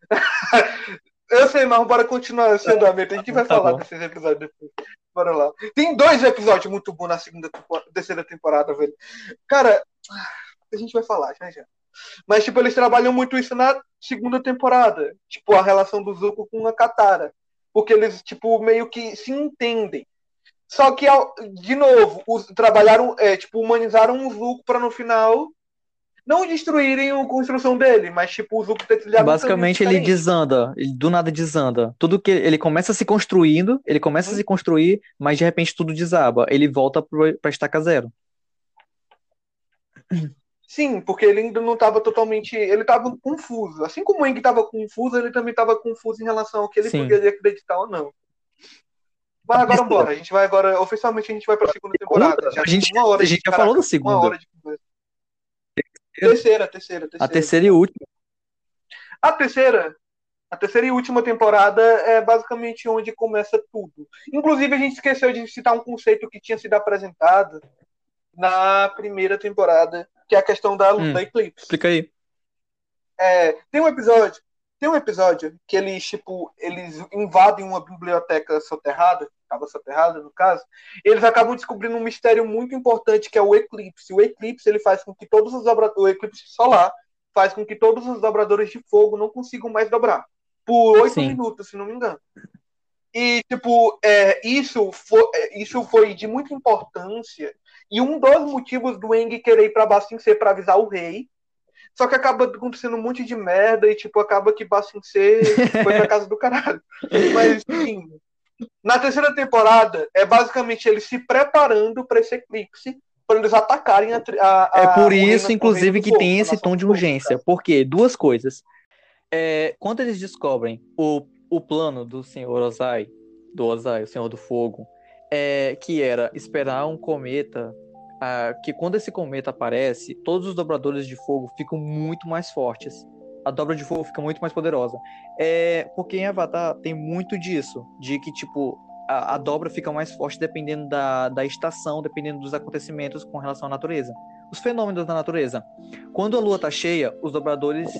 (laughs) eu sei, mas bora continuar esse andamento. A gente vai Tá falar bom. desses episódios depois. Bora lá. Tem dois episódios muito bons na segunda terceira temporada, velho. Cara, a gente vai falar já já. Mas, tipo, eles trabalham muito isso na segunda temporada. Tipo, a relação do Zuko com a Katara. Porque eles, tipo, meio que se entendem. Só que, de novo, os, trabalharam, é, tipo, humanizaram o Zuko pra no final não destruírem a construção dele, mas, tipo, o Zuko ter trilhado Basicamente ele desanda, ele do nada desanda. Tudo que ele começa se construindo, ele começa a se construir, mas de repente tudo desaba. Ele volta pra estaca zero. Sim, porque ele ainda não estava totalmente. Ele estava confuso. Assim como o Eng estava confuso, ele também estava confuso em relação ao que ele Sim. poderia acreditar ou não. Mas agora bora. A gente vai agora. Oficialmente a gente vai pra segunda temporada. Já a gente, uma hora a gente já caraca, falou da Uma segunda. hora de conversa. Terceira, terceira, A terceira. terceira e última. A terceira. A terceira e última temporada é basicamente onde começa tudo. Inclusive, a gente esqueceu de citar um conceito que tinha sido apresentado na primeira temporada, que é a questão da, Hum. da Eclipse. Explica aí. É, tem um episódio, tem um episódio que eles, tipo, eles invadem uma biblioteca soterrada, estava soterrada no caso, e eles acabam descobrindo um mistério muito importante que é o eclipse. O eclipse ele faz com que todos os dobra... o eclipse solar faz com que todos os dobradores de fogo não consigam mais dobrar por oito minutos, se não me engano. E tipo, é, isso foi é, isso foi de muita importância e um dos motivos do Eng querer ir para Bastin ser para avisar o rei só que acaba acontecendo um monte de merda e, tipo, acaba que Bassin C (laughs) foi pra casa do caralho. Mas, enfim. Na terceira temporada, é basicamente eles se preparando pra esse eclipse, pra eles atacarem a. tri- a, É a- por isso, inclusive, que tem a esse tom de urgência. Por quê? Duas coisas. É, quando eles descobrem o, o plano do senhor Ozai, do Ozai, o senhor do fogo, é, que era esperar um cometa, ah, que quando esse cometa aparece, todos os dobradores de fogo ficam muito mais fortes. A dobra de fogo fica muito mais poderosa. É, porque em Avatar tem muito disso, de que, tipo, a, a dobra fica mais forte dependendo da, da estação, dependendo dos acontecimentos com relação à natureza. Os fenômenos da natureza. Quando a lua tá cheia, os dobradores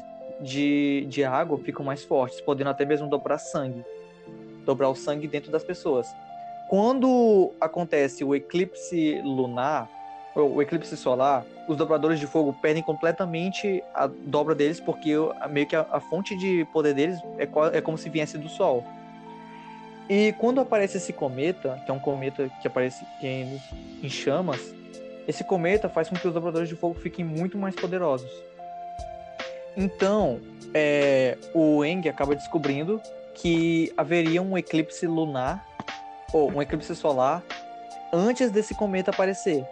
de, de água ficam mais fortes, podendo até mesmo dobrar sangue. Dobrar o sangue dentro das pessoas. Quando acontece o eclipse lunar, o eclipse solar, os dobradores de fogo perdem completamente a dobra deles, porque meio que a, a fonte de poder deles é, é como se viesse do Sol. E quando aparece esse cometa, que é um cometa que aparece é em- em chamas, esse cometa faz com que os dobradores de fogo fiquem muito mais poderosos. Então, é, o Eng acaba descobrindo que haveria um eclipse lunar, ou um eclipse solar, antes desse cometa aparecer.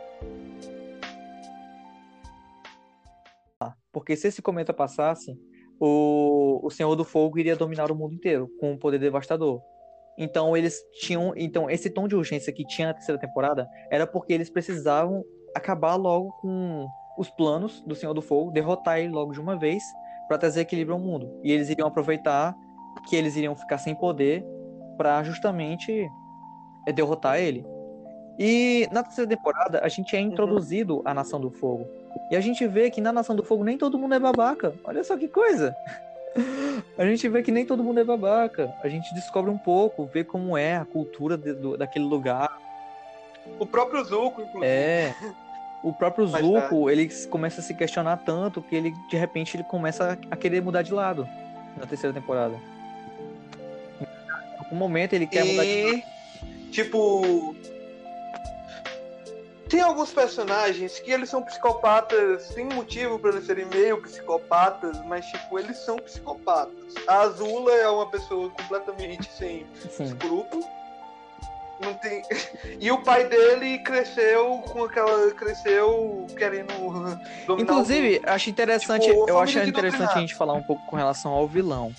Porque se esse cometa passasse, o, o Senhor do Fogo iria dominar o mundo inteiro com um poder devastador. Então eles tinham, então esse tom de urgência que tinha na terceira temporada era porque eles precisavam acabar logo com os planos do Senhor do Fogo, derrotar ele logo de uma vez para trazer equilíbrio ao mundo. E eles iriam aproveitar que eles iriam ficar sem poder para justamente derrotar ele. E na terceira temporada a gente é introduzido à Nação do Fogo. E a gente vê que na Nação do Fogo nem todo mundo é babaca. Olha só que coisa. (laughs) A gente vê que nem todo mundo é babaca. A gente descobre um pouco, vê como é a cultura de- do- daquele lugar. O próprio Zuko, inclusive. É. O próprio Zuko, ele s- começa a se questionar tanto que ele, de repente, ele começa a querer mudar de lado na terceira temporada. Em algum momento ele quer mudar de lado. Tipo. Tem alguns personagens que eles são psicopatas sem motivo pra eles serem meio psicopatas, mas, tipo, eles são psicopatas. A Azula é uma pessoa completamente sem Sim. escrúpulo. Não tem... (laughs) E o pai dele cresceu com aquela. cresceu querendo dominar Inclusive, o acho interessante, Tipo, eu acho interessante a gente falar um pouco com relação ao vilão.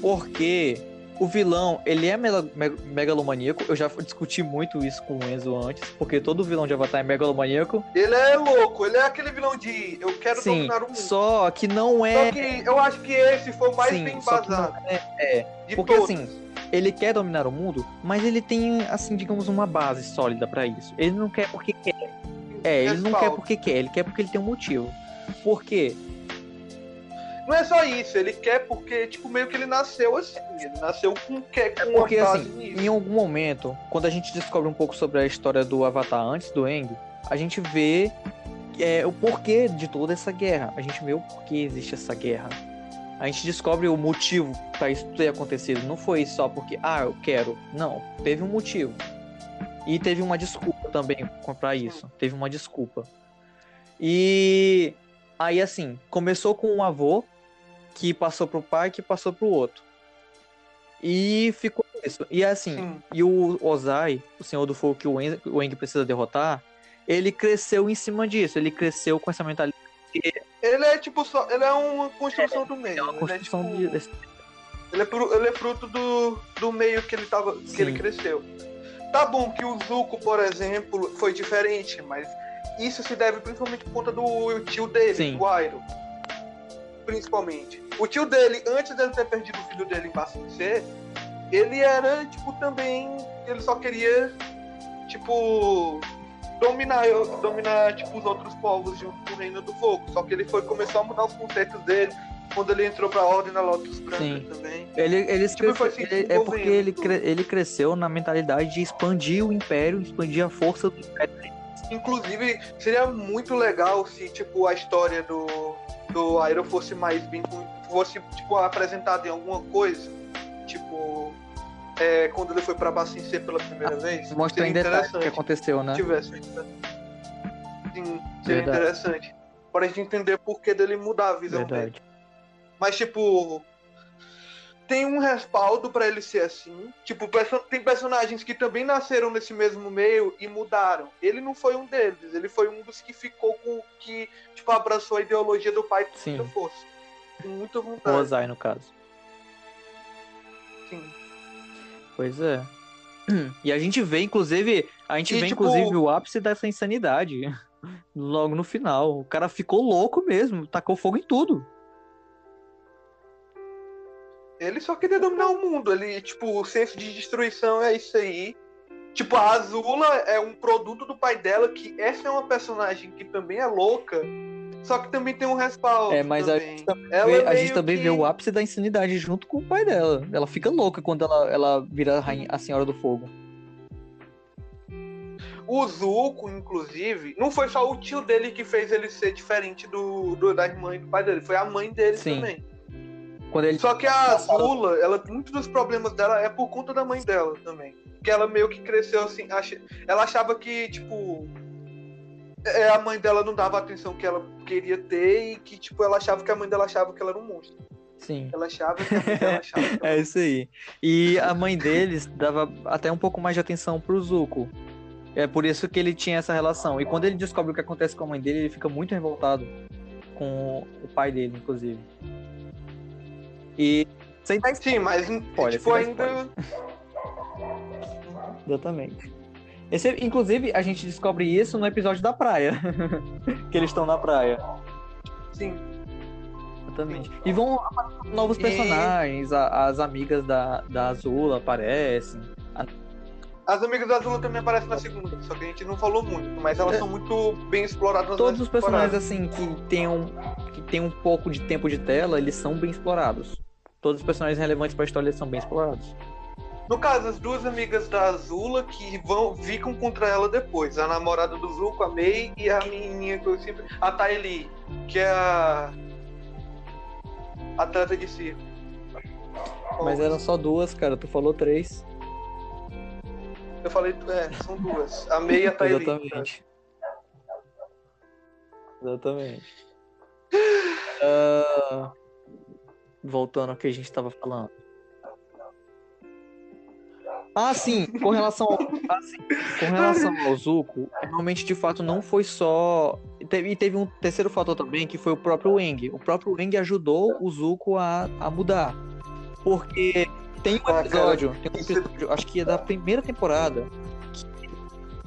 Porque o vilão, ele é mega- me- megalomaníaco. Eu já discuti muito isso com o Enzo antes, porque todo vilão de Avatar é megalomaníaco. Ele é louco, ele é aquele vilão de eu quero Sim, dominar o mundo. só que não é. Só que eu acho que esse foi o mais Sim, bem embasado é, é. de Porque todos. assim, ele quer dominar o mundo, mas ele tem, assim, digamos, uma base sólida pra isso. Ele não quer porque quer. É, ele não quer porque quer, ele quer porque ele tem um motivo. Por quê? Não é só isso, ele quer porque, tipo, meio que ele nasceu assim. Ele nasceu com, que, com Porque uma base assim, nisso. em algum momento, quando a gente descobre um pouco sobre a história do Avatar antes do Aang, a gente vê é, o porquê de toda essa guerra. A gente vê o porquê existe essa guerra. A gente descobre o motivo para isso ter acontecido. Não foi só porque, ah, eu quero. Não, teve um motivo. E teve uma desculpa também para isso. Teve uma desculpa. E aí, assim, começou com um avô que passou pro pai, que passou pro outro. E ficou isso. E assim, Sim. e o Ozai, o Senhor do Fogo que o Eng, o Aang precisa derrotar, ele cresceu em cima disso. Ele cresceu com essa mentalidade. Ele é tipo só. Ele é uma construção do meio. É uma ele, construção tipo, de, ele, é fru- ele é fruto do, do meio que ele tava. que Sim. ele cresceu. Tá bom que o Zuko, por exemplo, foi diferente, mas isso se deve principalmente por conta do tio dele, Sim. o Iroh. Principalmente. O tio dele, antes dele ter perdido o filho dele em C, ele era, tipo, também. Ele só queria, tipo. Dominar, dominar tipo, os outros povos junto com o Reino do Fogo. Só que ele foi começou a mudar os conceitos dele quando ele entrou pra Ordem da Lotus Branca Sim. também. Ele, ele, Tipo, foi se ele- é porque ele, cre- ele cresceu na mentalidade de expandir o império, expandir a força do império. Inclusive, seria muito legal se, tipo, a história do, do Iroh fosse mais bem... Fosse, tipo, apresentada em alguma coisa. Tipo, é, quando ele foi pra Bassin C pela primeira vez. Mostra em detalhes o que aconteceu, né? se tivesse. Sim, seria Verdade. interessante. Para a gente entender por que dele mudar a visão dele. Verdade. Mas, tipo, tem um respaldo pra ele ser assim. Tipo, perso- tem personagens que também nasceram nesse mesmo meio e mudaram. Ele não foi um deles. Ele foi um dos que ficou com que, tipo, abraçou a ideologia do pai com Sim. muita força. Com muita O vontade. Ozai, no caso. Sim. Pois é. (clears throat) E a gente vê, inclusive, a gente E, vê, tipo- inclusive, o ápice dessa insanidade. (laughs) Logo no final. O cara ficou louco mesmo, tacou fogo em tudo. Ele só queria dominar o mundo. Ele, tipo, o senso de destruição é isso aí. Tipo, a Azula é um produto do pai dela, que essa é uma personagem que também é louca, só que também tem um respaldo. É, mas a também. gente também vê, a gente também que- vê o ápice da insanidade junto com o pai dela. Ela fica louca quando ela, ela vira a, rainha, a Senhora do Fogo. O Zuko, inclusive, não foi só o tio dele que fez ele ser diferente do, do da irmã e do pai dele, foi a mãe dele Sim. também. Quando ele Só que a Azula, ela, muitos dos problemas dela é por conta da mãe dela também. Que ela meio que cresceu assim, acha- ela achava que, tipo, é, a mãe dela não dava a atenção que ela queria ter e que, tipo, ela achava que a mãe dela achava que ela era um monstro. Sim. Ela achava que a mãe dela (laughs) achava que ela É isso aí. E a mãe deles dava até um pouco mais de atenção pro Zuko. É por isso que ele tinha essa relação. E quando ele descobre o que acontece com a mãe dele, ele fica muito revoltado com o pai dele, inclusive. E sem dar Sim, mas Spoiler, tipo, ainda. Exatamente. Esse, inclusive, a gente descobre isso no episódio da praia. (laughs) que eles estão na praia. Sim. Exatamente. E vão aparecendo novos E- personagens, a- as amigas da, da Azula aparecem. As amigas da Azula também aparecem na segunda, só que a gente não falou muito, mas elas É. são muito bem exploradas Todos nessa os personagens temporada. assim que tem um que tem um pouco de tempo de tela, eles são bem explorados. Todos os personagens relevantes para a história são bem explorados. No caso, as duas amigas da Azula que vão, ficam contra ela depois. A namorada do Zuko, a Mei, e a menininha que eu sempre. A Taeli, que é a. Atleta de circo. Mas eram só duas, cara. Tu falou três. Eu falei, é, são duas. A Mei e a Taeli. Exatamente. Exatamente. (laughs) Ah, voltando ao que a gente estava falando. Ah, sim, com relação ao, ah, sim, com relação ao Zuko, realmente de fato não foi só. E teve, teve um terceiro fator também, que foi o próprio Eng. O próprio Eng ajudou o Zuko a, a mudar. Porque Tem um episódio, tem um episódio, acho que é da primeira temporada.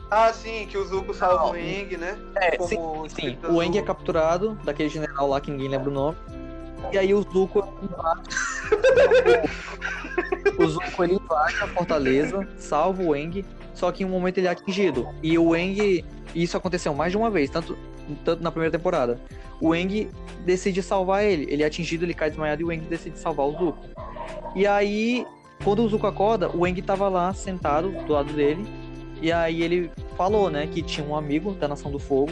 Ah, sim, que o Zuko salva o Eng, né? É, Como sim, sim. O Eng é capturado daquele general lá que ninguém lembra o nome. E aí o Zuko O Zuko ele invade a fortaleza, salva o Eng, só que em um momento ele é atingido. E o Eng, isso aconteceu mais de uma vez, tanto, tanto na primeira temporada. O Eng decide salvar ele. Ele é atingido, ele cai desmaiado e o Eng decide salvar o Zuko. E aí, quando o Zuko acorda, o Eng tava lá sentado do lado dele. E aí ele falou, né, que tinha um amigo da Nação do Fogo.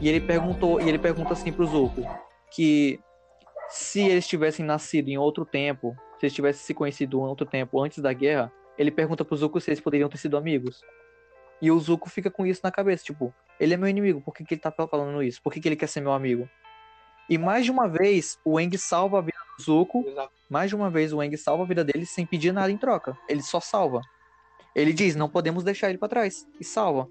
E ele perguntou, e ele pergunta assim pro Zuko que se eles tivessem nascido em outro tempo, se eles tivessem se conhecido em outro tempo antes da guerra, ele pergunta pro Zuko se eles poderiam ter sido amigos. E o Zuko fica com isso na cabeça, tipo, ele é meu inimigo, por que, que ele tá falando isso? Por que, que ele quer ser meu amigo? E mais de uma vez, o Eng salva a vida do Zuko, Exato. mais de uma vez o Eng salva a vida dele sem pedir nada em troca. Ele só salva. Ele diz, não podemos deixar ele pra trás. E salva.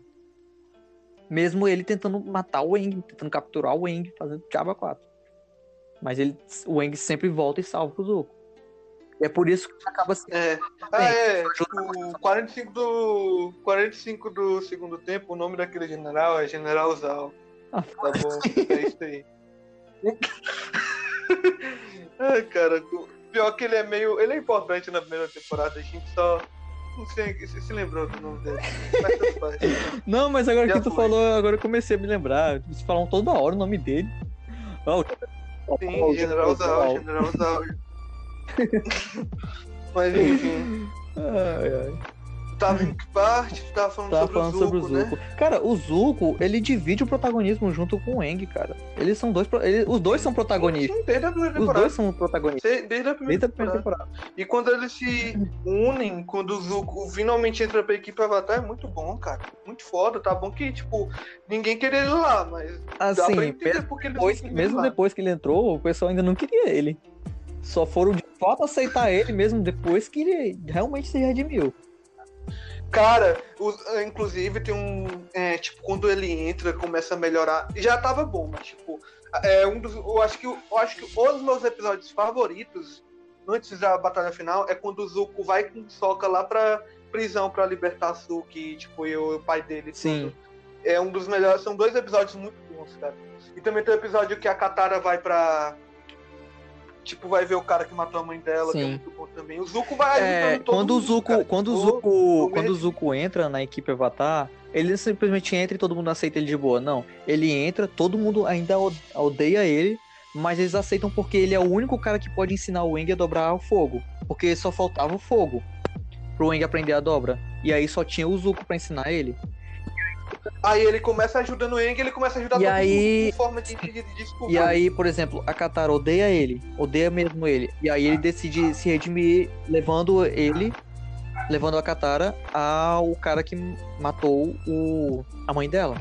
Mesmo ele tentando matar o Eng, tentando capturar o Eng, fazendo Jabba 4. Mas ele, o Eng sempre volta e salva o Zuko. E é por isso que acaba sendo. É. Ah, é. O 45 do, 45 do segundo tempo, o nome daquele general é General Zal. Ah, Tá bom, é isso aí. (laughs) Ai, cara, pior que ele é meio. Ele é importante na primeira temporada, a gente só. Não sei se se lembrou do nome dele. Mas. Não, mas agora Já que tu foi. falou, agora eu comecei a me lembrar. Vocês falam toda hora o nome dele. Ó, o- ó, Sim, General Zal, General Zal. (laughs) Mas enfim. Ai, ai. Tava em que parte? Tu tava falando Tava sobre falando o Zuko, sobre o né? Zuko. Cara, o Zuko, ele divide o protagonismo junto com o Eng, cara. Eles são dois. os dois são protagonistas. Sim, desde a primeira Os temporada. dois são protagonistas. Desde a primeira Desde a primeira temporada. temporada. E quando eles se unem, quando o Zuko finalmente entra pra equipe Avatar, é muito bom, cara. Muito foda. Tá bom que, tipo, ninguém queria ele lá, mas dá pra Assim, depois, mesmo lá. depois que ele entrou, o pessoal ainda não queria ele. Só foram de fato aceitar ele mesmo depois que ele realmente se redimiu. Cara, os- eh, inclusive tem um. é, tipo, quando ele entra, começa a melhorar. Já tava bom, mas tipo, é um dos. Eu acho que, eu acho que dos meus episódios favoritos, antes da batalha final, é quando o Zuko vai com o Sokka lá pra prisão pra libertar a Suki, tipo, e o pai dele. Sim. tudo. É um dos melhores. São dois episódios muito bons, cara. E também tem o episódio que a Katara vai pra. Tipo, vai ver o cara que matou a mãe dela, que é Sim. muito bom também. O Zuko vai É, todo quando o Zuko, cara. quando o Zuko, tô quando o Zuko entra na equipe Avatar, ele simplesmente entra e todo mundo aceita ele de boa. Não, ele entra, todo mundo ainda o- odeia ele, mas eles aceitam porque ele é o único cara que pode ensinar o Eng a dobrar o fogo, porque só faltava o fogo pro Eng aprender a dobra. E aí só tinha o Zuko pra ensinar ele. Aí ele começa ajudando o Eng, ele começa a ajudar E todo aí- mundo forma de, de, de desculpa. E aí, por exemplo, a Katara odeia ele, odeia mesmo ele. E aí ele decide se redimir levando ele, levando a Katara ao cara que matou o, a mãe dela.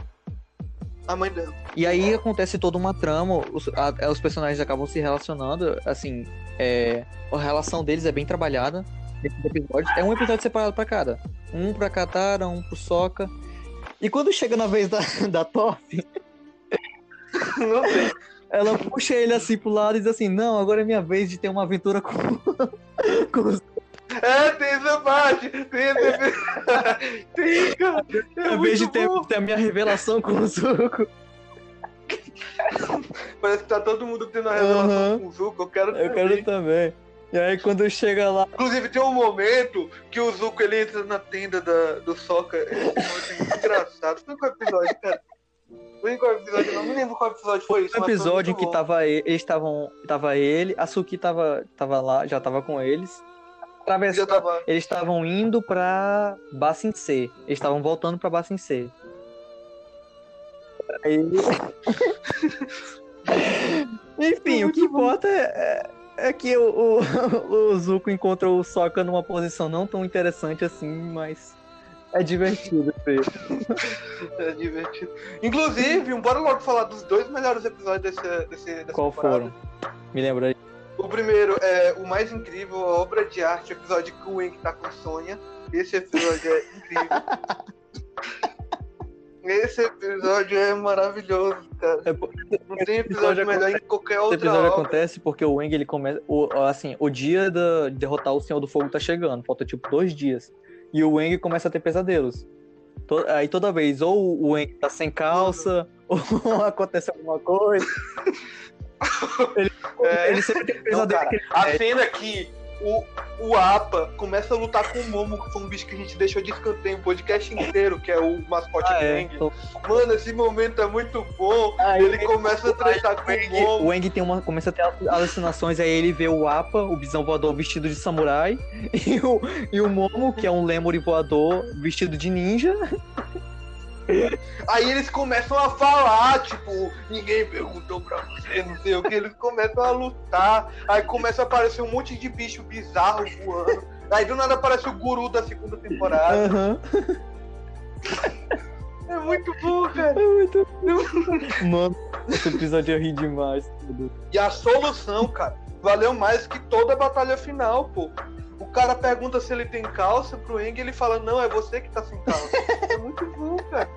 A mãe dela. E aí acontece toda uma trama, os, a- os personagens acabam se relacionando, assim, é, a relação deles é bem trabalhada nesses episódios. É um episódio separado pra cada. Um pra Katara, um pro Sokka. E quando chega na vez da, (laughs) da tem. ela puxa ele assim pro lado e diz assim, não, agora é minha vez de ter uma aventura com, (laughs) com os É, tem essa parte. Tem essa (laughs) Tem, cara. É a vez de ter, ter a minha revelação com o Zuko. Parece que tá todo mundo tendo uma revelação Aham. com o Zuko. Eu quero Eu também. quero também. E aí quando chega lá, Inclusive, tem um momento que o Zuko ele entra na tenda da, do momento é engraçado. Foi qual episódio, cara? Episódio? Não me lembro qual episódio foi isso. um episódio em que bom. tava ele, eles estavam, tava ele, a Suki tava, tava lá, já tava com eles. Através, Já tava. eles estavam indo pra Bassin C. Eles estavam voltando pra Bassin C. Aí... (laughs) Enfim, o que importa é, é- que o, o, (laughs) o Zuko encontra o Sokka numa posição não tão interessante assim, mas é divertido ver. (laughs) É divertido. Inclusive, bora logo falar dos dois melhores episódios desse, desse, dessa Qual temporada. foram? Me lembra aí. O primeiro é o mais incrível, a obra de arte, o episódio que o Eng tá com Sônia. Esse episódio é incrível. (laughs) Esse episódio é maravilhoso, cara. É, Não tem episódio episódio melhor em qualquer Esse outra episódio obra. acontece porque o Wang ele começa. O, assim, o dia da- de derrotar o Senhor do Fogo tá chegando. Falta tipo dois dias. E o Wang começa a ter pesadelos. To- aí toda vez, ou o Wang tá sem calça, (laughs) ou acontece alguma coisa. (laughs) Ele, É. ele sempre tem Não, pesadelo. cara, que ele- a cena que o, o Apa começa a lutar com o Momo, que foi um bicho que a gente deixou de escanteio o podcast inteiro, que é o mascote ah, é. Então, Mano, esse momento é muito bom. aí Ele começa a tretar com o Momo. o Wang tem uma, começa a ter alucinações, aí ele vê o Appa, o bisão voador vestido de samurai, (laughs) e o, e o Momo, que é um lemuri voador vestido de ninja. Aí eles começam a falar, tipo, ninguém perguntou pra você, não sei o que. Eles começam a lutar. Aí começa a aparecer um monte de bicho bizarro voando. Aí do nada aparece o guru da segunda temporada. Aham. É muito bom, cara. É muito. Mano, esse episódio eu ri demais. tudo. E a solução, cara, valeu mais que toda a batalha final, pô. O cara pergunta se ele tem calça pro Eng e ele fala, não, é você que tá sem calça. é muito bom, cara.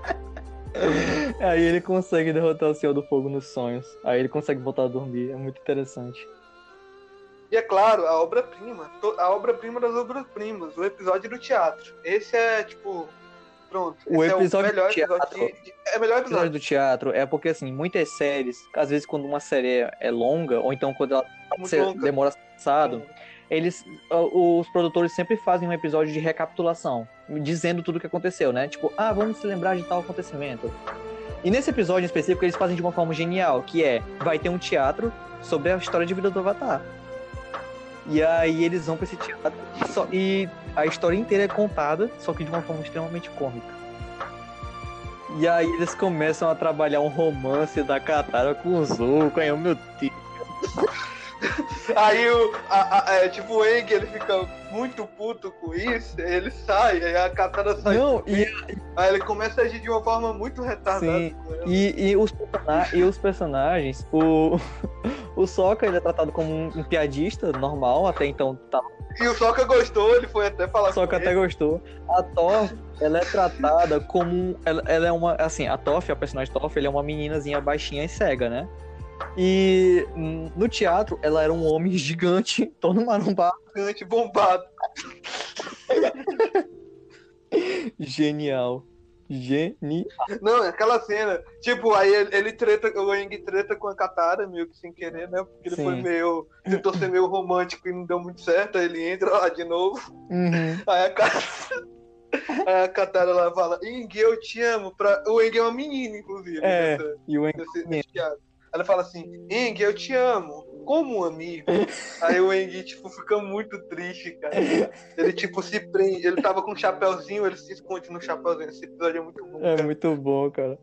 (laughs) Aí ele consegue derrotar o Senhor do Fogo nos sonhos. Aí ele consegue voltar a dormir. É muito interessante. E é claro, a obra-prima. A obra-prima das obras-primas, o episódio do teatro. Esse é, tipo. Pronto. O esse episódio é o melhor do episódio. teatro- de- de- é o melhor O episódio episódio. do teatro é porque, assim, muitas séries, às vezes quando uma série é- é longa, ou então quando ela Muito se- longa. demora passado, eles os produtores sempre fazem um episódio de recapitulação, dizendo tudo o que aconteceu, né? Tipo, ah, vamos se lembrar de tal acontecimento. E nesse episódio em específico eles fazem de uma forma genial, que é, vai ter um teatro sobre a história de vida do Avatar. E aí eles vão pra esse teatro só- e a história inteira é contada, só que de uma forma extremamente cômica. E aí eles começam a trabalhar um romance da Katara com o Zuko, aí, meu Deus. Aí o. a- a- é, tipo, o Eng ele fica muito puto com isso, ele sai, aí a Katara sai. Não, e, Aí ele começa a agir de uma forma muito retardada. Sim. e, e os, e os personagens, o, (laughs) o Sokka ele é tratado como um, um piadista normal, até então tá, E o Sokka gostou, ele foi até falar com até ele. gostou. A Toph, ela é tratada como, ela, ela é uma, assim, a Toph, a personagem Toph, ela é uma meninazinha baixinha e cega, né? E no teatro, ela era um homem gigante, (laughs) todo marombado, gigante bombado. genial. Genial. Não, é aquela cena. Tipo, aí ele, ele treta, o Eng treta com a Katara, meio que sem querer, né? Porque ele Sim. foi meio. tentou ser meio romântico e não deu muito certo. Aí ele entra lá de novo. Uhum. Aí a Katara. Aí a Katara lá fala, Eng, eu te amo. Pra... O Eng é uma menina, inclusive. É. nessa- E o Eng nesse-. Ela fala assim, Eng, eu te amo, como um amigo. Aí o Eng, tipo, fica muito triste, cara. Ele, tipo, se prende. Ele tava com um chapéuzinho, ele se esconde no chapéuzinho. Esse episódio é muito bom. é cara. muito bom, cara.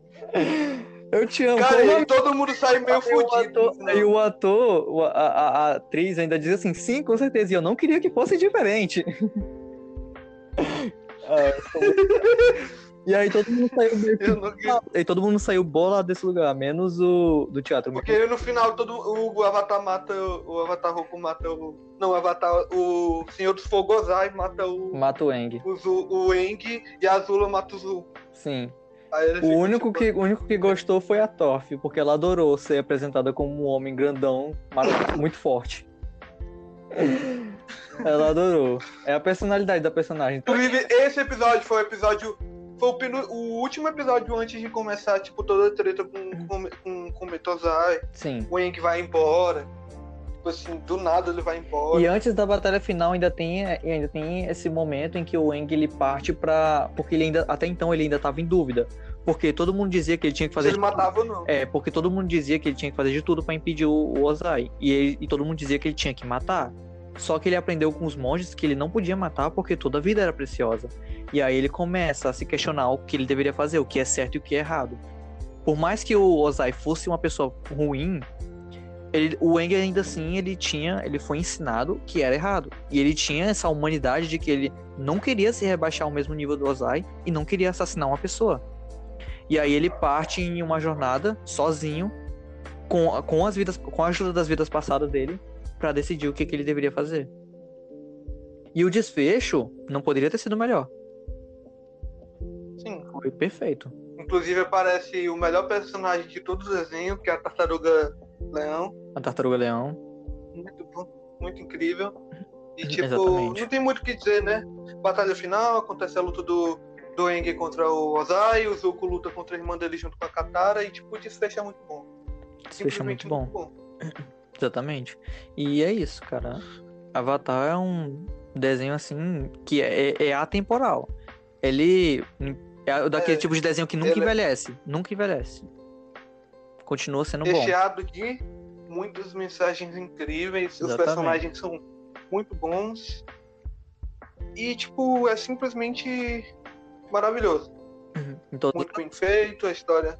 Eu te amo. Cara, como e todo mundo sai meio fudido. aí o ator, a, a- a atriz ainda diz assim, sim, com certeza, e eu não queria que fosse diferente. (laughs) Ah, e aí todo mundo saiu meio que... Não E todo mundo saiu bola desse lugar, menos o do teatro. Porque no final todo o Avatar mata o, o Avatar Roku mata o não o Avatar o Senhor dos Fogosai mata o Mata o Eng, o, Zu, o Eng e a Azula mata o Zu. sim. O único, tipo, que, o único que gostou foi a Torf, porque ela adorou ser apresentada como um homem grandão, muito forte. Ela adorou. É a personalidade da personagem. Inclusive esse episódio foi o episódio foi o, o último episódio antes de começar tipo toda a treta com com, com, com Metozai. Sim. O Eng vai embora. Tipo assim, do nada ele vai embora. E antes da batalha final ainda tem, ainda tem esse momento em que o Eng ele parte pra. Porque ele ainda. Até então ele ainda tava em dúvida. Porque todo mundo dizia que ele tinha que Se fazer. ele matava ou não. É, porque todo mundo dizia que ele tinha que fazer de tudo pra impedir o, o Ozai. E, ele- e todo mundo dizia que ele tinha que matar. Só que ele aprendeu com os monges que ele não podia matar porque toda a vida era preciosa. E aí ele começa a se questionar o que ele deveria fazer, o que é certo e o que é errado. Por mais que o Ozai fosse uma pessoa ruim, ele- o Eng ainda assim ele tinha, ele foi ensinado que era errado. E ele tinha essa humanidade de que ele não queria se rebaixar ao mesmo nível do Ozai e não queria assassinar uma pessoa. E aí ele parte em uma jornada sozinho com, com as vidas, com a ajuda das vidas passadas dele pra decidir o que, que ele deveria fazer. E o desfecho não poderia ter sido melhor. Foi perfeito. Inclusive aparece o melhor personagem de todo o desenho, que é a Tartaruga Leão. A Tartaruga Leão. Muito bom, muito incrível. E tipo, Exatamente. não tem muito o que dizer, né? Batalha final, acontece a luta do, do Eng contra o Ozai, o Zuko luta contra a irmã dele junto com a Katara, e tipo, o desfecho é muito bom. Desfecho é muito Simplesmente bom. (clears throat) Exatamente. E é isso, cara. Avatar é um desenho assim que é, é atemporal. Ele é daquele É, tipo de desenho que nunca é- envelhece. Nunca envelhece. Continua sendo bom. Recheado de muitas mensagens incríveis, os Exatamente. personagens são muito bons. E, tipo, é simplesmente maravilhoso. Em todo- Muito bem feito, a história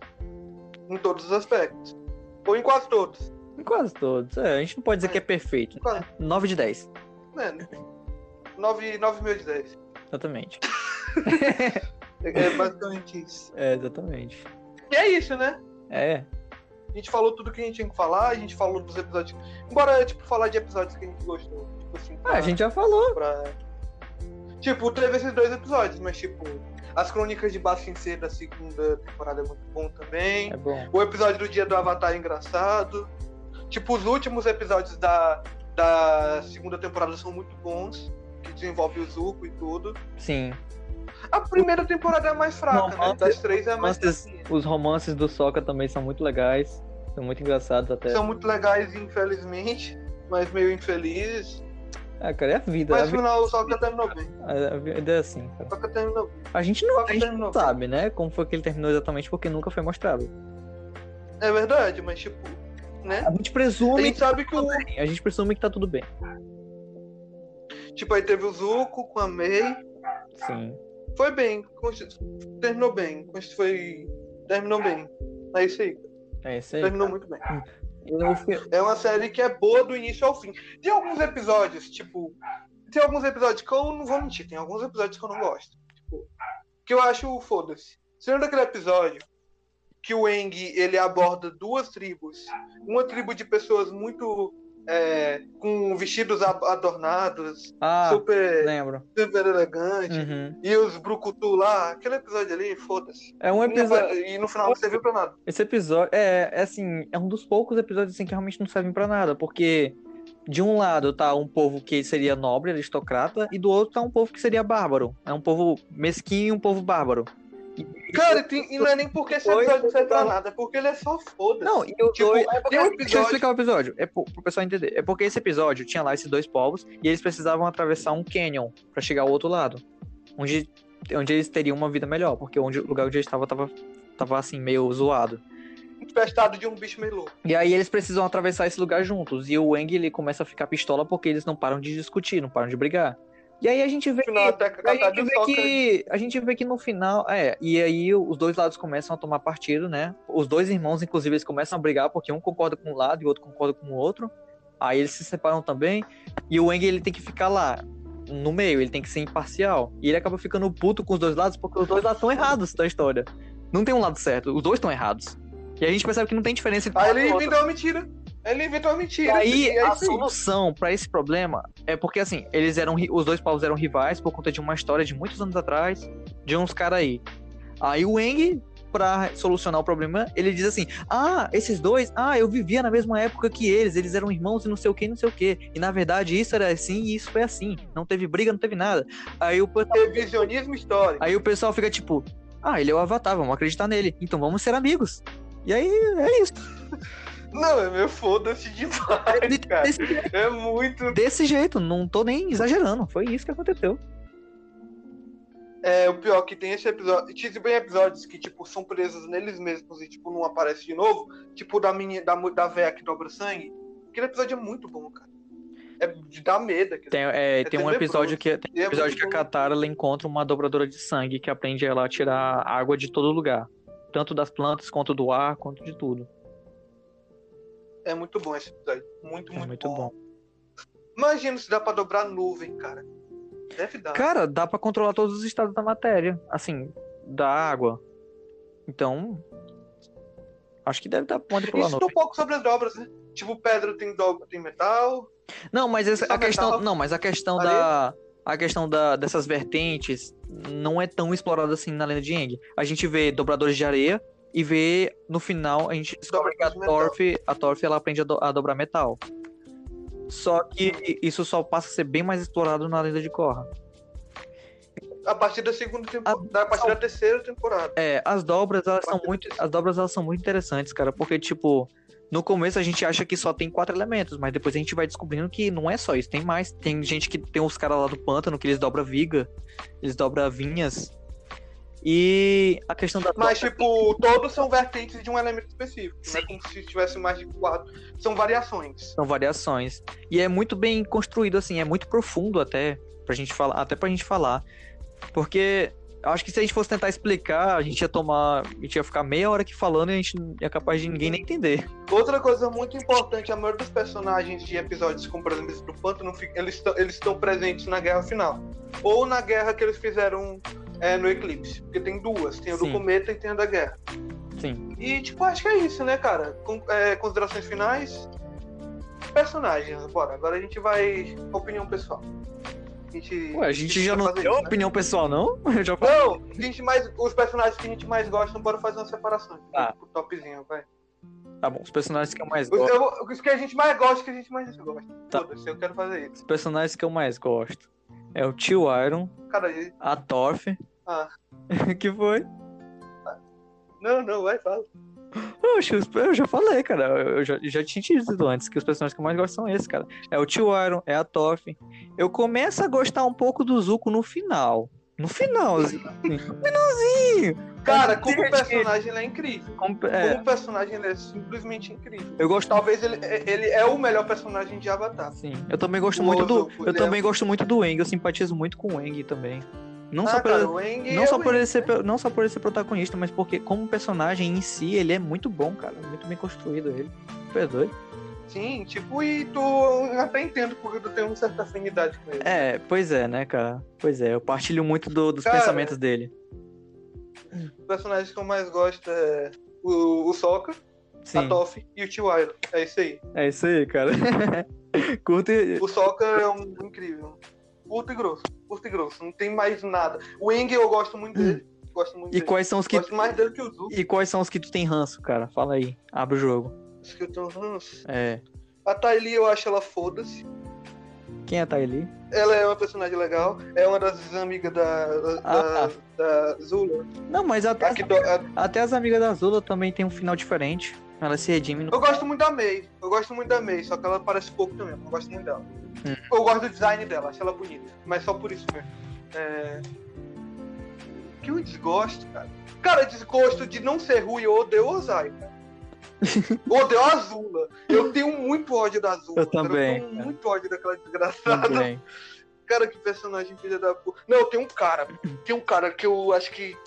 em todos os aspectos. Ou em quase todos. em quase todos. É, a gente não pode dizer que é perfeito. Quase. 9 de 10. Né? 9, 9 mil de 10. Exatamente. (laughs) É basicamente isso. É, exatamente. E é isso, né? É. A gente falou tudo que a gente tinha que falar, a gente falou dos episódios. Embora, tipo, falar de episódios que a gente gostou. Tipo assim, Ah, a gente já falou. pra... Tipo, teve esses dois episódios, mas tipo, as crônicas de Bassin C da segunda temporada é muito bom também. É bom. O episódio do dia do Avatar é engraçado. Tipo, os últimos episódios da, da segunda temporada são muito bons. Que desenvolve o Zuko e tudo. Sim. A primeira temporada é a mais fraca, né? Das três é a mais romances-. Os romances do Sokka também são muito legais. São muito engraçados até. São muito legais, infelizmente, mas meio infelizes. Ah, cara, é a vida. Mas A no final o Sokka terminou bem. a vida é assim, cara. O Sokka terminou bem. A gente não, a gente não sabe, né? Como foi que ele terminou exatamente, porque nunca foi mostrado. É verdade, mas tipo, né? A gente A presume gente que sabe que o. bem. A gente presume que tá tudo bem. Tipo, aí teve o Zuko com a Mei. Sim. Foi bem. Terminou bem. Foi. Terminou bem. É isso aí. É isso aí. Terminou muito bem. É uma série que é boa do início ao fim. Tem alguns episódios, tipo. Tem alguns episódios que eu não vou mentir, tem alguns episódios que eu não gosto. Tipo, que eu acho foda-se. Você lembra daquele episódio que o Eng ele aborda duas tribos? Uma tribo de pessoas muito. É, com vestidos adornados, Ah, super, lembro. super elegante. Uhum. E os Brucutu lá, aquele episódio ali, foda-se. É um episódio. E no final não serviu pra nada. Esse episódio é, é assim, é um dos poucos episódios assim que realmente não servem pra nada, porque de um lado tá um povo que seria nobre, aristocrata, e do outro tá um povo que seria bárbaro. É um povo mesquinho e um povo bárbaro. Cara, e, tem- e não é nem porque esse episódio não serve pra nada, é porque ele é só foda-se. Não, e o Tipo, dois- tem um Deixa eu episódio- explicar o episódio, é pro, pro pessoal entender. É porque esse episódio tinha lá esses dois povos e eles precisavam atravessar um canyon pra chegar ao outro lado, onde, onde eles teriam uma vida melhor, porque onde, o lugar onde eles estavam tava, tava assim, meio zoado. Infestado de um bicho meio louco. E aí eles precisam atravessar esse lugar juntos. E o Eng ele começa a ficar pistola porque eles não param de discutir, não param de brigar. E aí a gente vê final, que. A gente, vê que, a gente vê que no final, é, e aí os dois lados começam a tomar partido, né? Os dois irmãos, inclusive, eles começam a brigar porque um concorda com um lado e o outro concorda com o outro. Aí eles se separam também. E o Eng, ele tem que ficar lá, no meio, ele tem que ser imparcial. E ele acaba ficando puto com os dois lados porque os dois lados estão errados da história. Não tem um lado certo, os dois estão errados. E a gente percebe que não tem diferença entre Aí ele inventou uma mentira. Ele inventou uma E mentira. aí, é a aí. solução pra esse problema é porque, assim, eles eram. Os dois povos eram rivais por conta de uma história de muitos anos atrás, de uns caras aí. Aí o Eng, pra solucionar o problema, ele diz assim: Ah, esses dois, ah, eu vivia na mesma época que eles, eles eram irmãos e não sei o que, não sei o que. E na verdade isso era assim e isso foi assim. Não teve briga, não teve nada. Aí o, Revisionismo histórico. aí o pessoal fica tipo: Ah, ele é o Avatar, vamos acreditar nele. Então vamos ser amigos. E aí é isso. (laughs) Não, é meu foda-se demais, cara. Desse, É muito. desse jeito, não tô nem exagerando. Foi isso que aconteceu. É, o pior que tem esse episódio. Tinha bem episódios que, tipo, são presos neles mesmos e, tipo, não aparece de novo. Tipo, da menina, da, da véia que dobra sangue. Aquele episódio é muito bom, cara. É de dar medo. Tem, é, tem um episódio que tem E um é episódio muito que a. Katara ela encontra uma dobradora de sangue que aprende ela a tirar água de todo lugar, tanto das plantas quanto do ar, quanto de tudo. É muito bom esse episódio. Muito, É muito, muito bom. bom. Imagina se dá pra dobrar nuvem, cara. Deve dar. Cara, dá pra controlar todos os estados da matéria, assim, da água. Então, acho que deve dar pra manipular Isso não. um pouco sobre as dobras, né? Tipo, pedra tem dobra, tem metal. Não, mas essa, a questão, metal. não, mas a questão Areia? da a questão da, dessas vertentes não é tão explorada assim na lenda de Aang. A gente vê dobradores de areia e vê no final a gente descobre que a. Torf, a Torf ela aprende a, do- a dobrar metal. Só que isso só passa a ser bem mais explorado na lenda de Korra. A partir da segunda temporada. A partir da terceira temporada. É, as dobras elas são muito, as dobras elas são muito interessantes, cara, porque tipo, no começo a gente acha que só tem quatro elementos, mas depois a gente vai descobrindo que não é só isso, tem mais. Tem gente que tem os caras lá do pântano que eles dobram viga, eles dobram vinhas. E a questão da Mas, tipo, todos são vertentes de um elemento específico. Não é Sim. como se tivesse mais de quatro. São variações. são variações. E é muito bem construído assim, é muito profundo até pra gente falar, até pra gente falar. Porque eu acho que se a gente fosse tentar explicar, a gente ia tomar, a gente ia ficar meia hora aqui falando e a gente é capaz de ninguém nem entender. Outra coisa muito importante, a maioria dos personagens de episódios, como por exemplo do Pântano, eles estão eles estão presentes na guerra final. Ou na guerra que eles fizeram é, no Eclipse. Porque tem duas, tem a do Sim. cometa e tem a da guerra. Sim. E tipo, acho que é isso, né, cara? Com- é, considerações finais. Personagens, bora. Agora a gente vai. Opinião pessoal. A gente. Ué, a gente já não isso, né? opinião pessoal, não? (laughs) Eu já falei. Não, a gente mais, os personagens que a gente mais gosta, bora fazer uma separação. Tá. O topzinho, vai. Tá bom, os personagens que eu mais Os, gosto. eu- os que a gente mais gosta, que a gente mais desgosta. Tá. Eu quero fazer isso. Os personagens que eu mais gosto. É o Tio Iron, Cara, e- a Torf. Ah. (laughs) que foi? não, não, vai, fala. Oxe, eu já falei, cara. Eu já, já tinha dito antes que os personagens que eu mais gosto são esses, cara. É o Tio Iron, é a Torf. Eu começo a gostar um pouco do Zuko no final. No finalzinho. assim. No finalzinho. Cara, como personagem ele é incrível. Como- é, Como personagem ele é simplesmente incrível. eu gosto Talvez ele, ele é o melhor personagem de Avatar. Sim, eu também gosto O muito do. Zuko, Eu é também um- gosto muito do Eng, eu simpatizo muito com o Eng também. Não só ah, pela, cara, o Aang Não é só, por ele ser, não só por ele ser protagonista, mas porque como personagem em si, ele é muito bom, cara. Muito bem construído ele. Perdoe. Sim, tipo, e tu até entendo porque tu tem uma certa afinidade com ele. É, pois é, né, cara? Pois é, eu partilho muito do- dos Cara, pensamentos dele. Os personagens que eu mais gosto é o, o Sokka, a Sim, Toph e o Tio. É isso aí. é isso aí, cara. (laughs) Curte. O Sokka é um incrível. Curto e grosso. Curto e grosso. Não tem mais nada. O Eng eu gosto muito dele. Gosto muito E dele. quais são os que. Gosto mais dele que o Zuko. E quais são os que tu tem ranço, cara? Fala aí. Abre o jogo. Acho que eu tô- Nossa. É. A Tylee eu acho ela foda-se. Quem é a Tylee? Ela é uma personagem legal. É uma das amigas da, da, Ah, da Zula. Não, mas até, A que do- a- até as amigas da Zula também tem um final diferente. Ela se redime no. Eu gosto muito da May. Eu gosto muito da May, só que ela parece pouco também. Eu gosto muito dela. Hum. Eu gosto do design dela, acho ela bonita. Mas só por isso mesmo. É... Que eu desgosto, cara. Cara, desgosto de não ser ruim, eu odeio o Ozai, cara. (laughs) Eu odeio a Azula. Eu tenho muito ódio da Azula. Eu cara. também, Eu tenho cara. muito ódio daquela desgraçada. Também. Cara, que personagem filha da puta. Não, tem um cara. Tem um cara que eu acho que.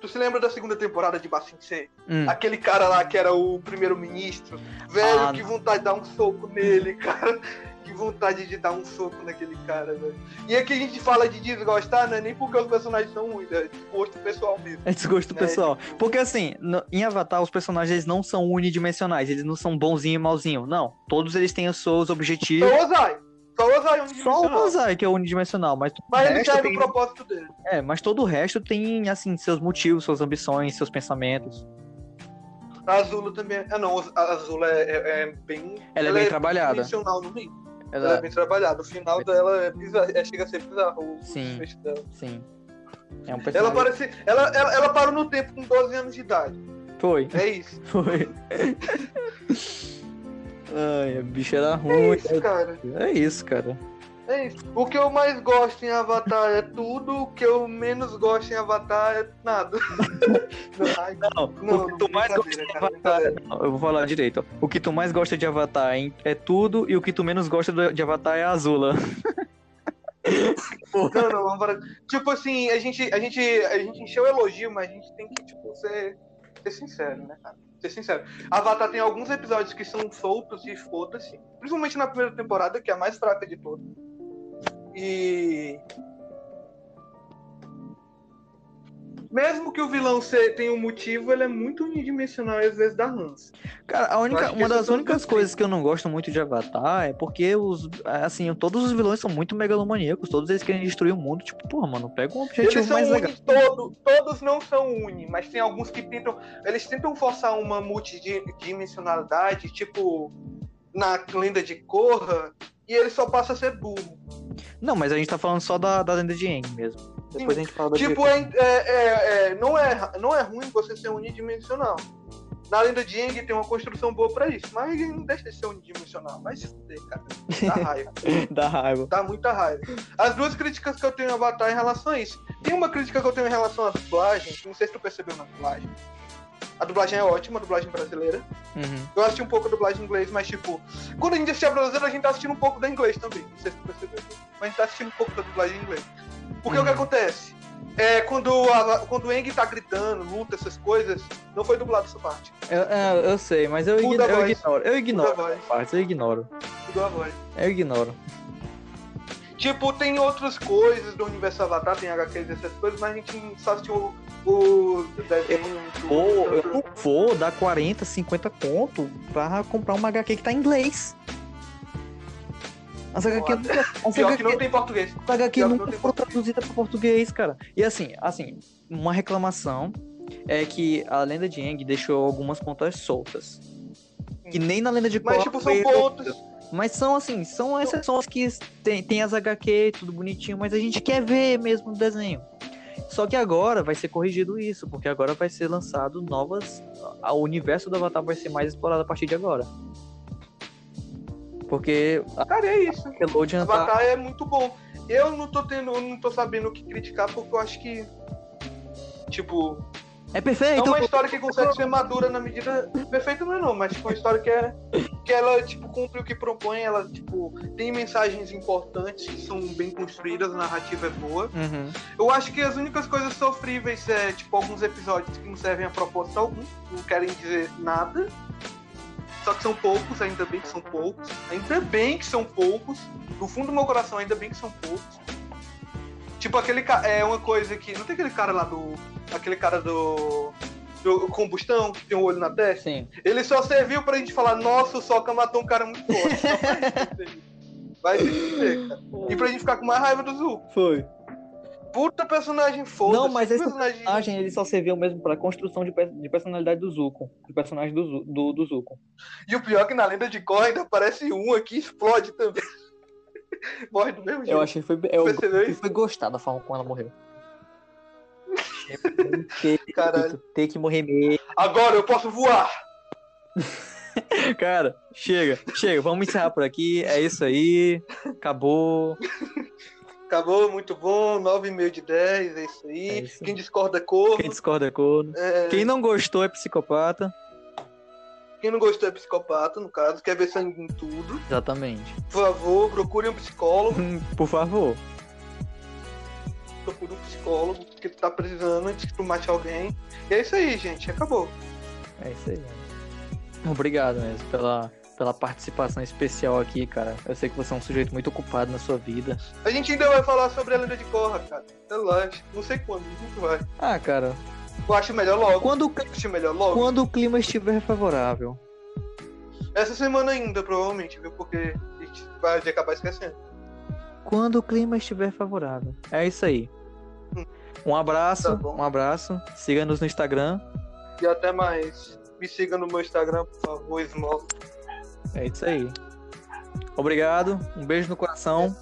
Tu se lembra da segunda temporada de Bassin C? Hum. Aquele cara lá que era o primeiro-ministro. Velho, Ah, que vontade de dar um soco nele, cara. Que vontade de dar um soco naquele cara, velho. E aqui a gente fala de desgostar, não é nem porque os personagens são ruins, é desgosto pessoal mesmo. É desgosto né? pessoal. Porque assim, no- em Avatar, os personagens eles não são unidimensionais, eles não são bonzinho e malzinho. Não. Todos eles têm os seus objetivos. Só o Ozai. Só o Ozai é Só o unidimensional. Ozai que é unidimensional, mas, Mas ele serve tem... o propósito dele. é, mas todo o resto tem, assim, seus motivos, suas ambições, seus pensamentos. A Azula também. Ah, não, a Azula é, é- é bem. Ela é bem trabalhada. Dimensional no meio. Ela é Ela... bem trabalhada. O final dela é bizarro. É, chega a ser bizarro. Sim. Sim. É um Ela personagem. parece. Ela, ela, ela parou no tempo com 12 anos de idade. Foi, É isso. (laughs) foi. (laughs) Ai, a bicha era É ruim. isso, cara. É isso, cara. É isso. O que eu mais gosto em Avatar é tudo, o que eu menos gosto em Avatar é nada. (laughs) Não, ai, Não, não, o que tu mais gosta de Avatar. Não, eu vou falar direito. ó. O que tu mais gosta de Avatar hein, é tudo, e o que tu menos gosta de Avatar é a Azula. Não, não, vamos parar. Tipo assim, a gente, a gente, a gente encheu o elogio, mas a gente tem que, tipo, ser, ser sincero, né, cara? Ser sincero. Avatar tem alguns episódios que são soltos e foda-se. Principalmente na primeira temporada, que é a mais fraca de todas. E. mesmo que o vilão tenha um motivo, ele é muito unidimensional e às vezes dá ranço. Cara, única, uma das únicas coisas que eu não gosto muito de Avatar é porque os, assim, todos os vilões são muito megalomaníacos, todos eles querem destruir o mundo. Tipo, porra, mano, pega um objetivo Eles mais legal. todo, todos não são uni, mas tem alguns que tentam. Eles tentam forçar uma multidimensionalidade, tipo na lenda de Korra, e ele só passa a ser burro. Não, mas a gente tá falando só da, da lenda de Aang mesmo. Depois a gente fala da Tipo, é, é- é- não, é, não é ruim você ser unidimensional. Na lenda de Aang tem uma construção boa pra isso, mas ele não deixa de ser unidimensional. Vai se fuder, cara. Dá raiva. (laughs) da raiva. Dá muita raiva. As duas críticas que eu tenho a Avatar em relação a isso. Tem uma crítica que eu tenho em relação à dublagem, não sei se tu percebeu na dublagem. A dublagem é ótima, a dublagem brasileira. Uhum. Eu assisti um pouco a dublagem em inglês, mas tipo, quando a gente assistia a brasileira, a gente tá assistindo um pouco da inglês também. Não sei se tu percebeu. Mas a gente tá assistindo um pouco da dublagem em inglês. Porque o que Uhum. acontece? É, quando, a, quando o Eng tá gritando, luta, essas coisas, não foi dublado essa parte. Eu, é, eu sei, mas eu, igno- eu ignoro. Eu ignoro parte, eu ignoro. Mudou a voz. Eu ignoro. Tipo, tem outras coisas do universo Avatar, tem HQs e essas coisas, mas a gente só assistiu o, desenho. do- Vou, eu não vou dar 40, 50 conto pra comprar uma HQ que tá em inglês. As HQ, nunca- as Pior que não HQ, tem português. as HQ pior nunca não tem foram traduzidas pra português, cara. E assim, assim, uma reclamação é que a lenda de Aang deixou algumas pontas soltas. Que nem na lenda de Mas, tipo, são pontos. Mas são assim, são exceções que tem, tem as HQ, tudo bonitinho, mas a gente quer ver mesmo o desenho. Só que agora vai ser corrigido isso, porque agora vai ser lançado novas. O universo do Avatar vai ser mais explorado a partir de agora. Porque Cara, é isso. Nickelodeon tá. Avatar é muito bom. Eu não tô tendo, eu não tô sabendo o que criticar, porque eu acho que. Tipo, É é perfeito! uma história que consegue ser madura na medida. Perfeita não é não, mas tipo, uma história que é. Que ela, tipo, cumpre o que propõe, ela, tipo, tem mensagens importantes que são bem construídas, a narrativa é boa. Uhum. Eu acho que as únicas coisas sofríveis é, tipo, alguns episódios que não servem a propósito algum, não querem dizer nada. Só que são poucos, ainda bem que são poucos. Ainda bem que são poucos. No fundo do meu coração, ainda bem que são poucos. Tipo, aquele cara. É uma coisa que. Não tem aquele cara lá do. Aquele cara do. Do combustão, que tem um olho na testa? Sim. Ele só serviu pra gente falar, nossa, o Soca matou um cara muito forte. (laughs) Vai se fuder, cara. E pra gente ficar com mais raiva do Zuko. Foi. Puta personagem foda. Não, mas esse personagem. personagem ele só serviu mesmo pra construção de, pe- de personalidade do Zuko. Do personagem do, Zu- do, do Zuko. E o pior é que na lenda de Korra ainda aparece um aqui e explode também. (laughs) Morre do mesmo jeito. Eu achei que foi. Eu, Percebeu que isso? foi gostar da forma como ela morreu. (laughs) Caralho. Ter que morrer mesmo. Agora eu posso voar. (laughs) Cara, chega, chega. Vamos encerrar por aqui. É isso aí. Acabou. Acabou, muito bom. 9,5 de 10, é isso aí. É isso. Quem discorda é corno. Quem discorda é corno. É, Quem não gostou é psicopata. quem não gostou é psicopata, no caso. Quer ver sangue em tudo. Exatamente. Por favor, procure um psicólogo. (laughs) Por favor. Procure um psicólogo que tu tá precisando antes que tu mate alguém. E é isso aí, gente. Acabou. É isso aí. Obrigado mesmo pela, pela participação especial aqui, cara. Eu sei que você é um sujeito muito ocupado na sua vida. A gente ainda vai falar sobre a lenda de Korra, cara. Relaxa. Não sei quando, a gente vai. Ah, cara. Eu acho melhor logo. Quando, o acho melhor logo. quando o clima estiver favorável. Essa semana ainda, provavelmente, viu? Porque a gente vai acabar esquecendo. Quando o clima estiver favorável. É isso aí. Hum. Um abraço, Tá um abraço. Siga-nos no Instagram. E até mais. Me siga no meu Instagram, por favor, Small. É isso aí. Obrigado, um beijo no coração.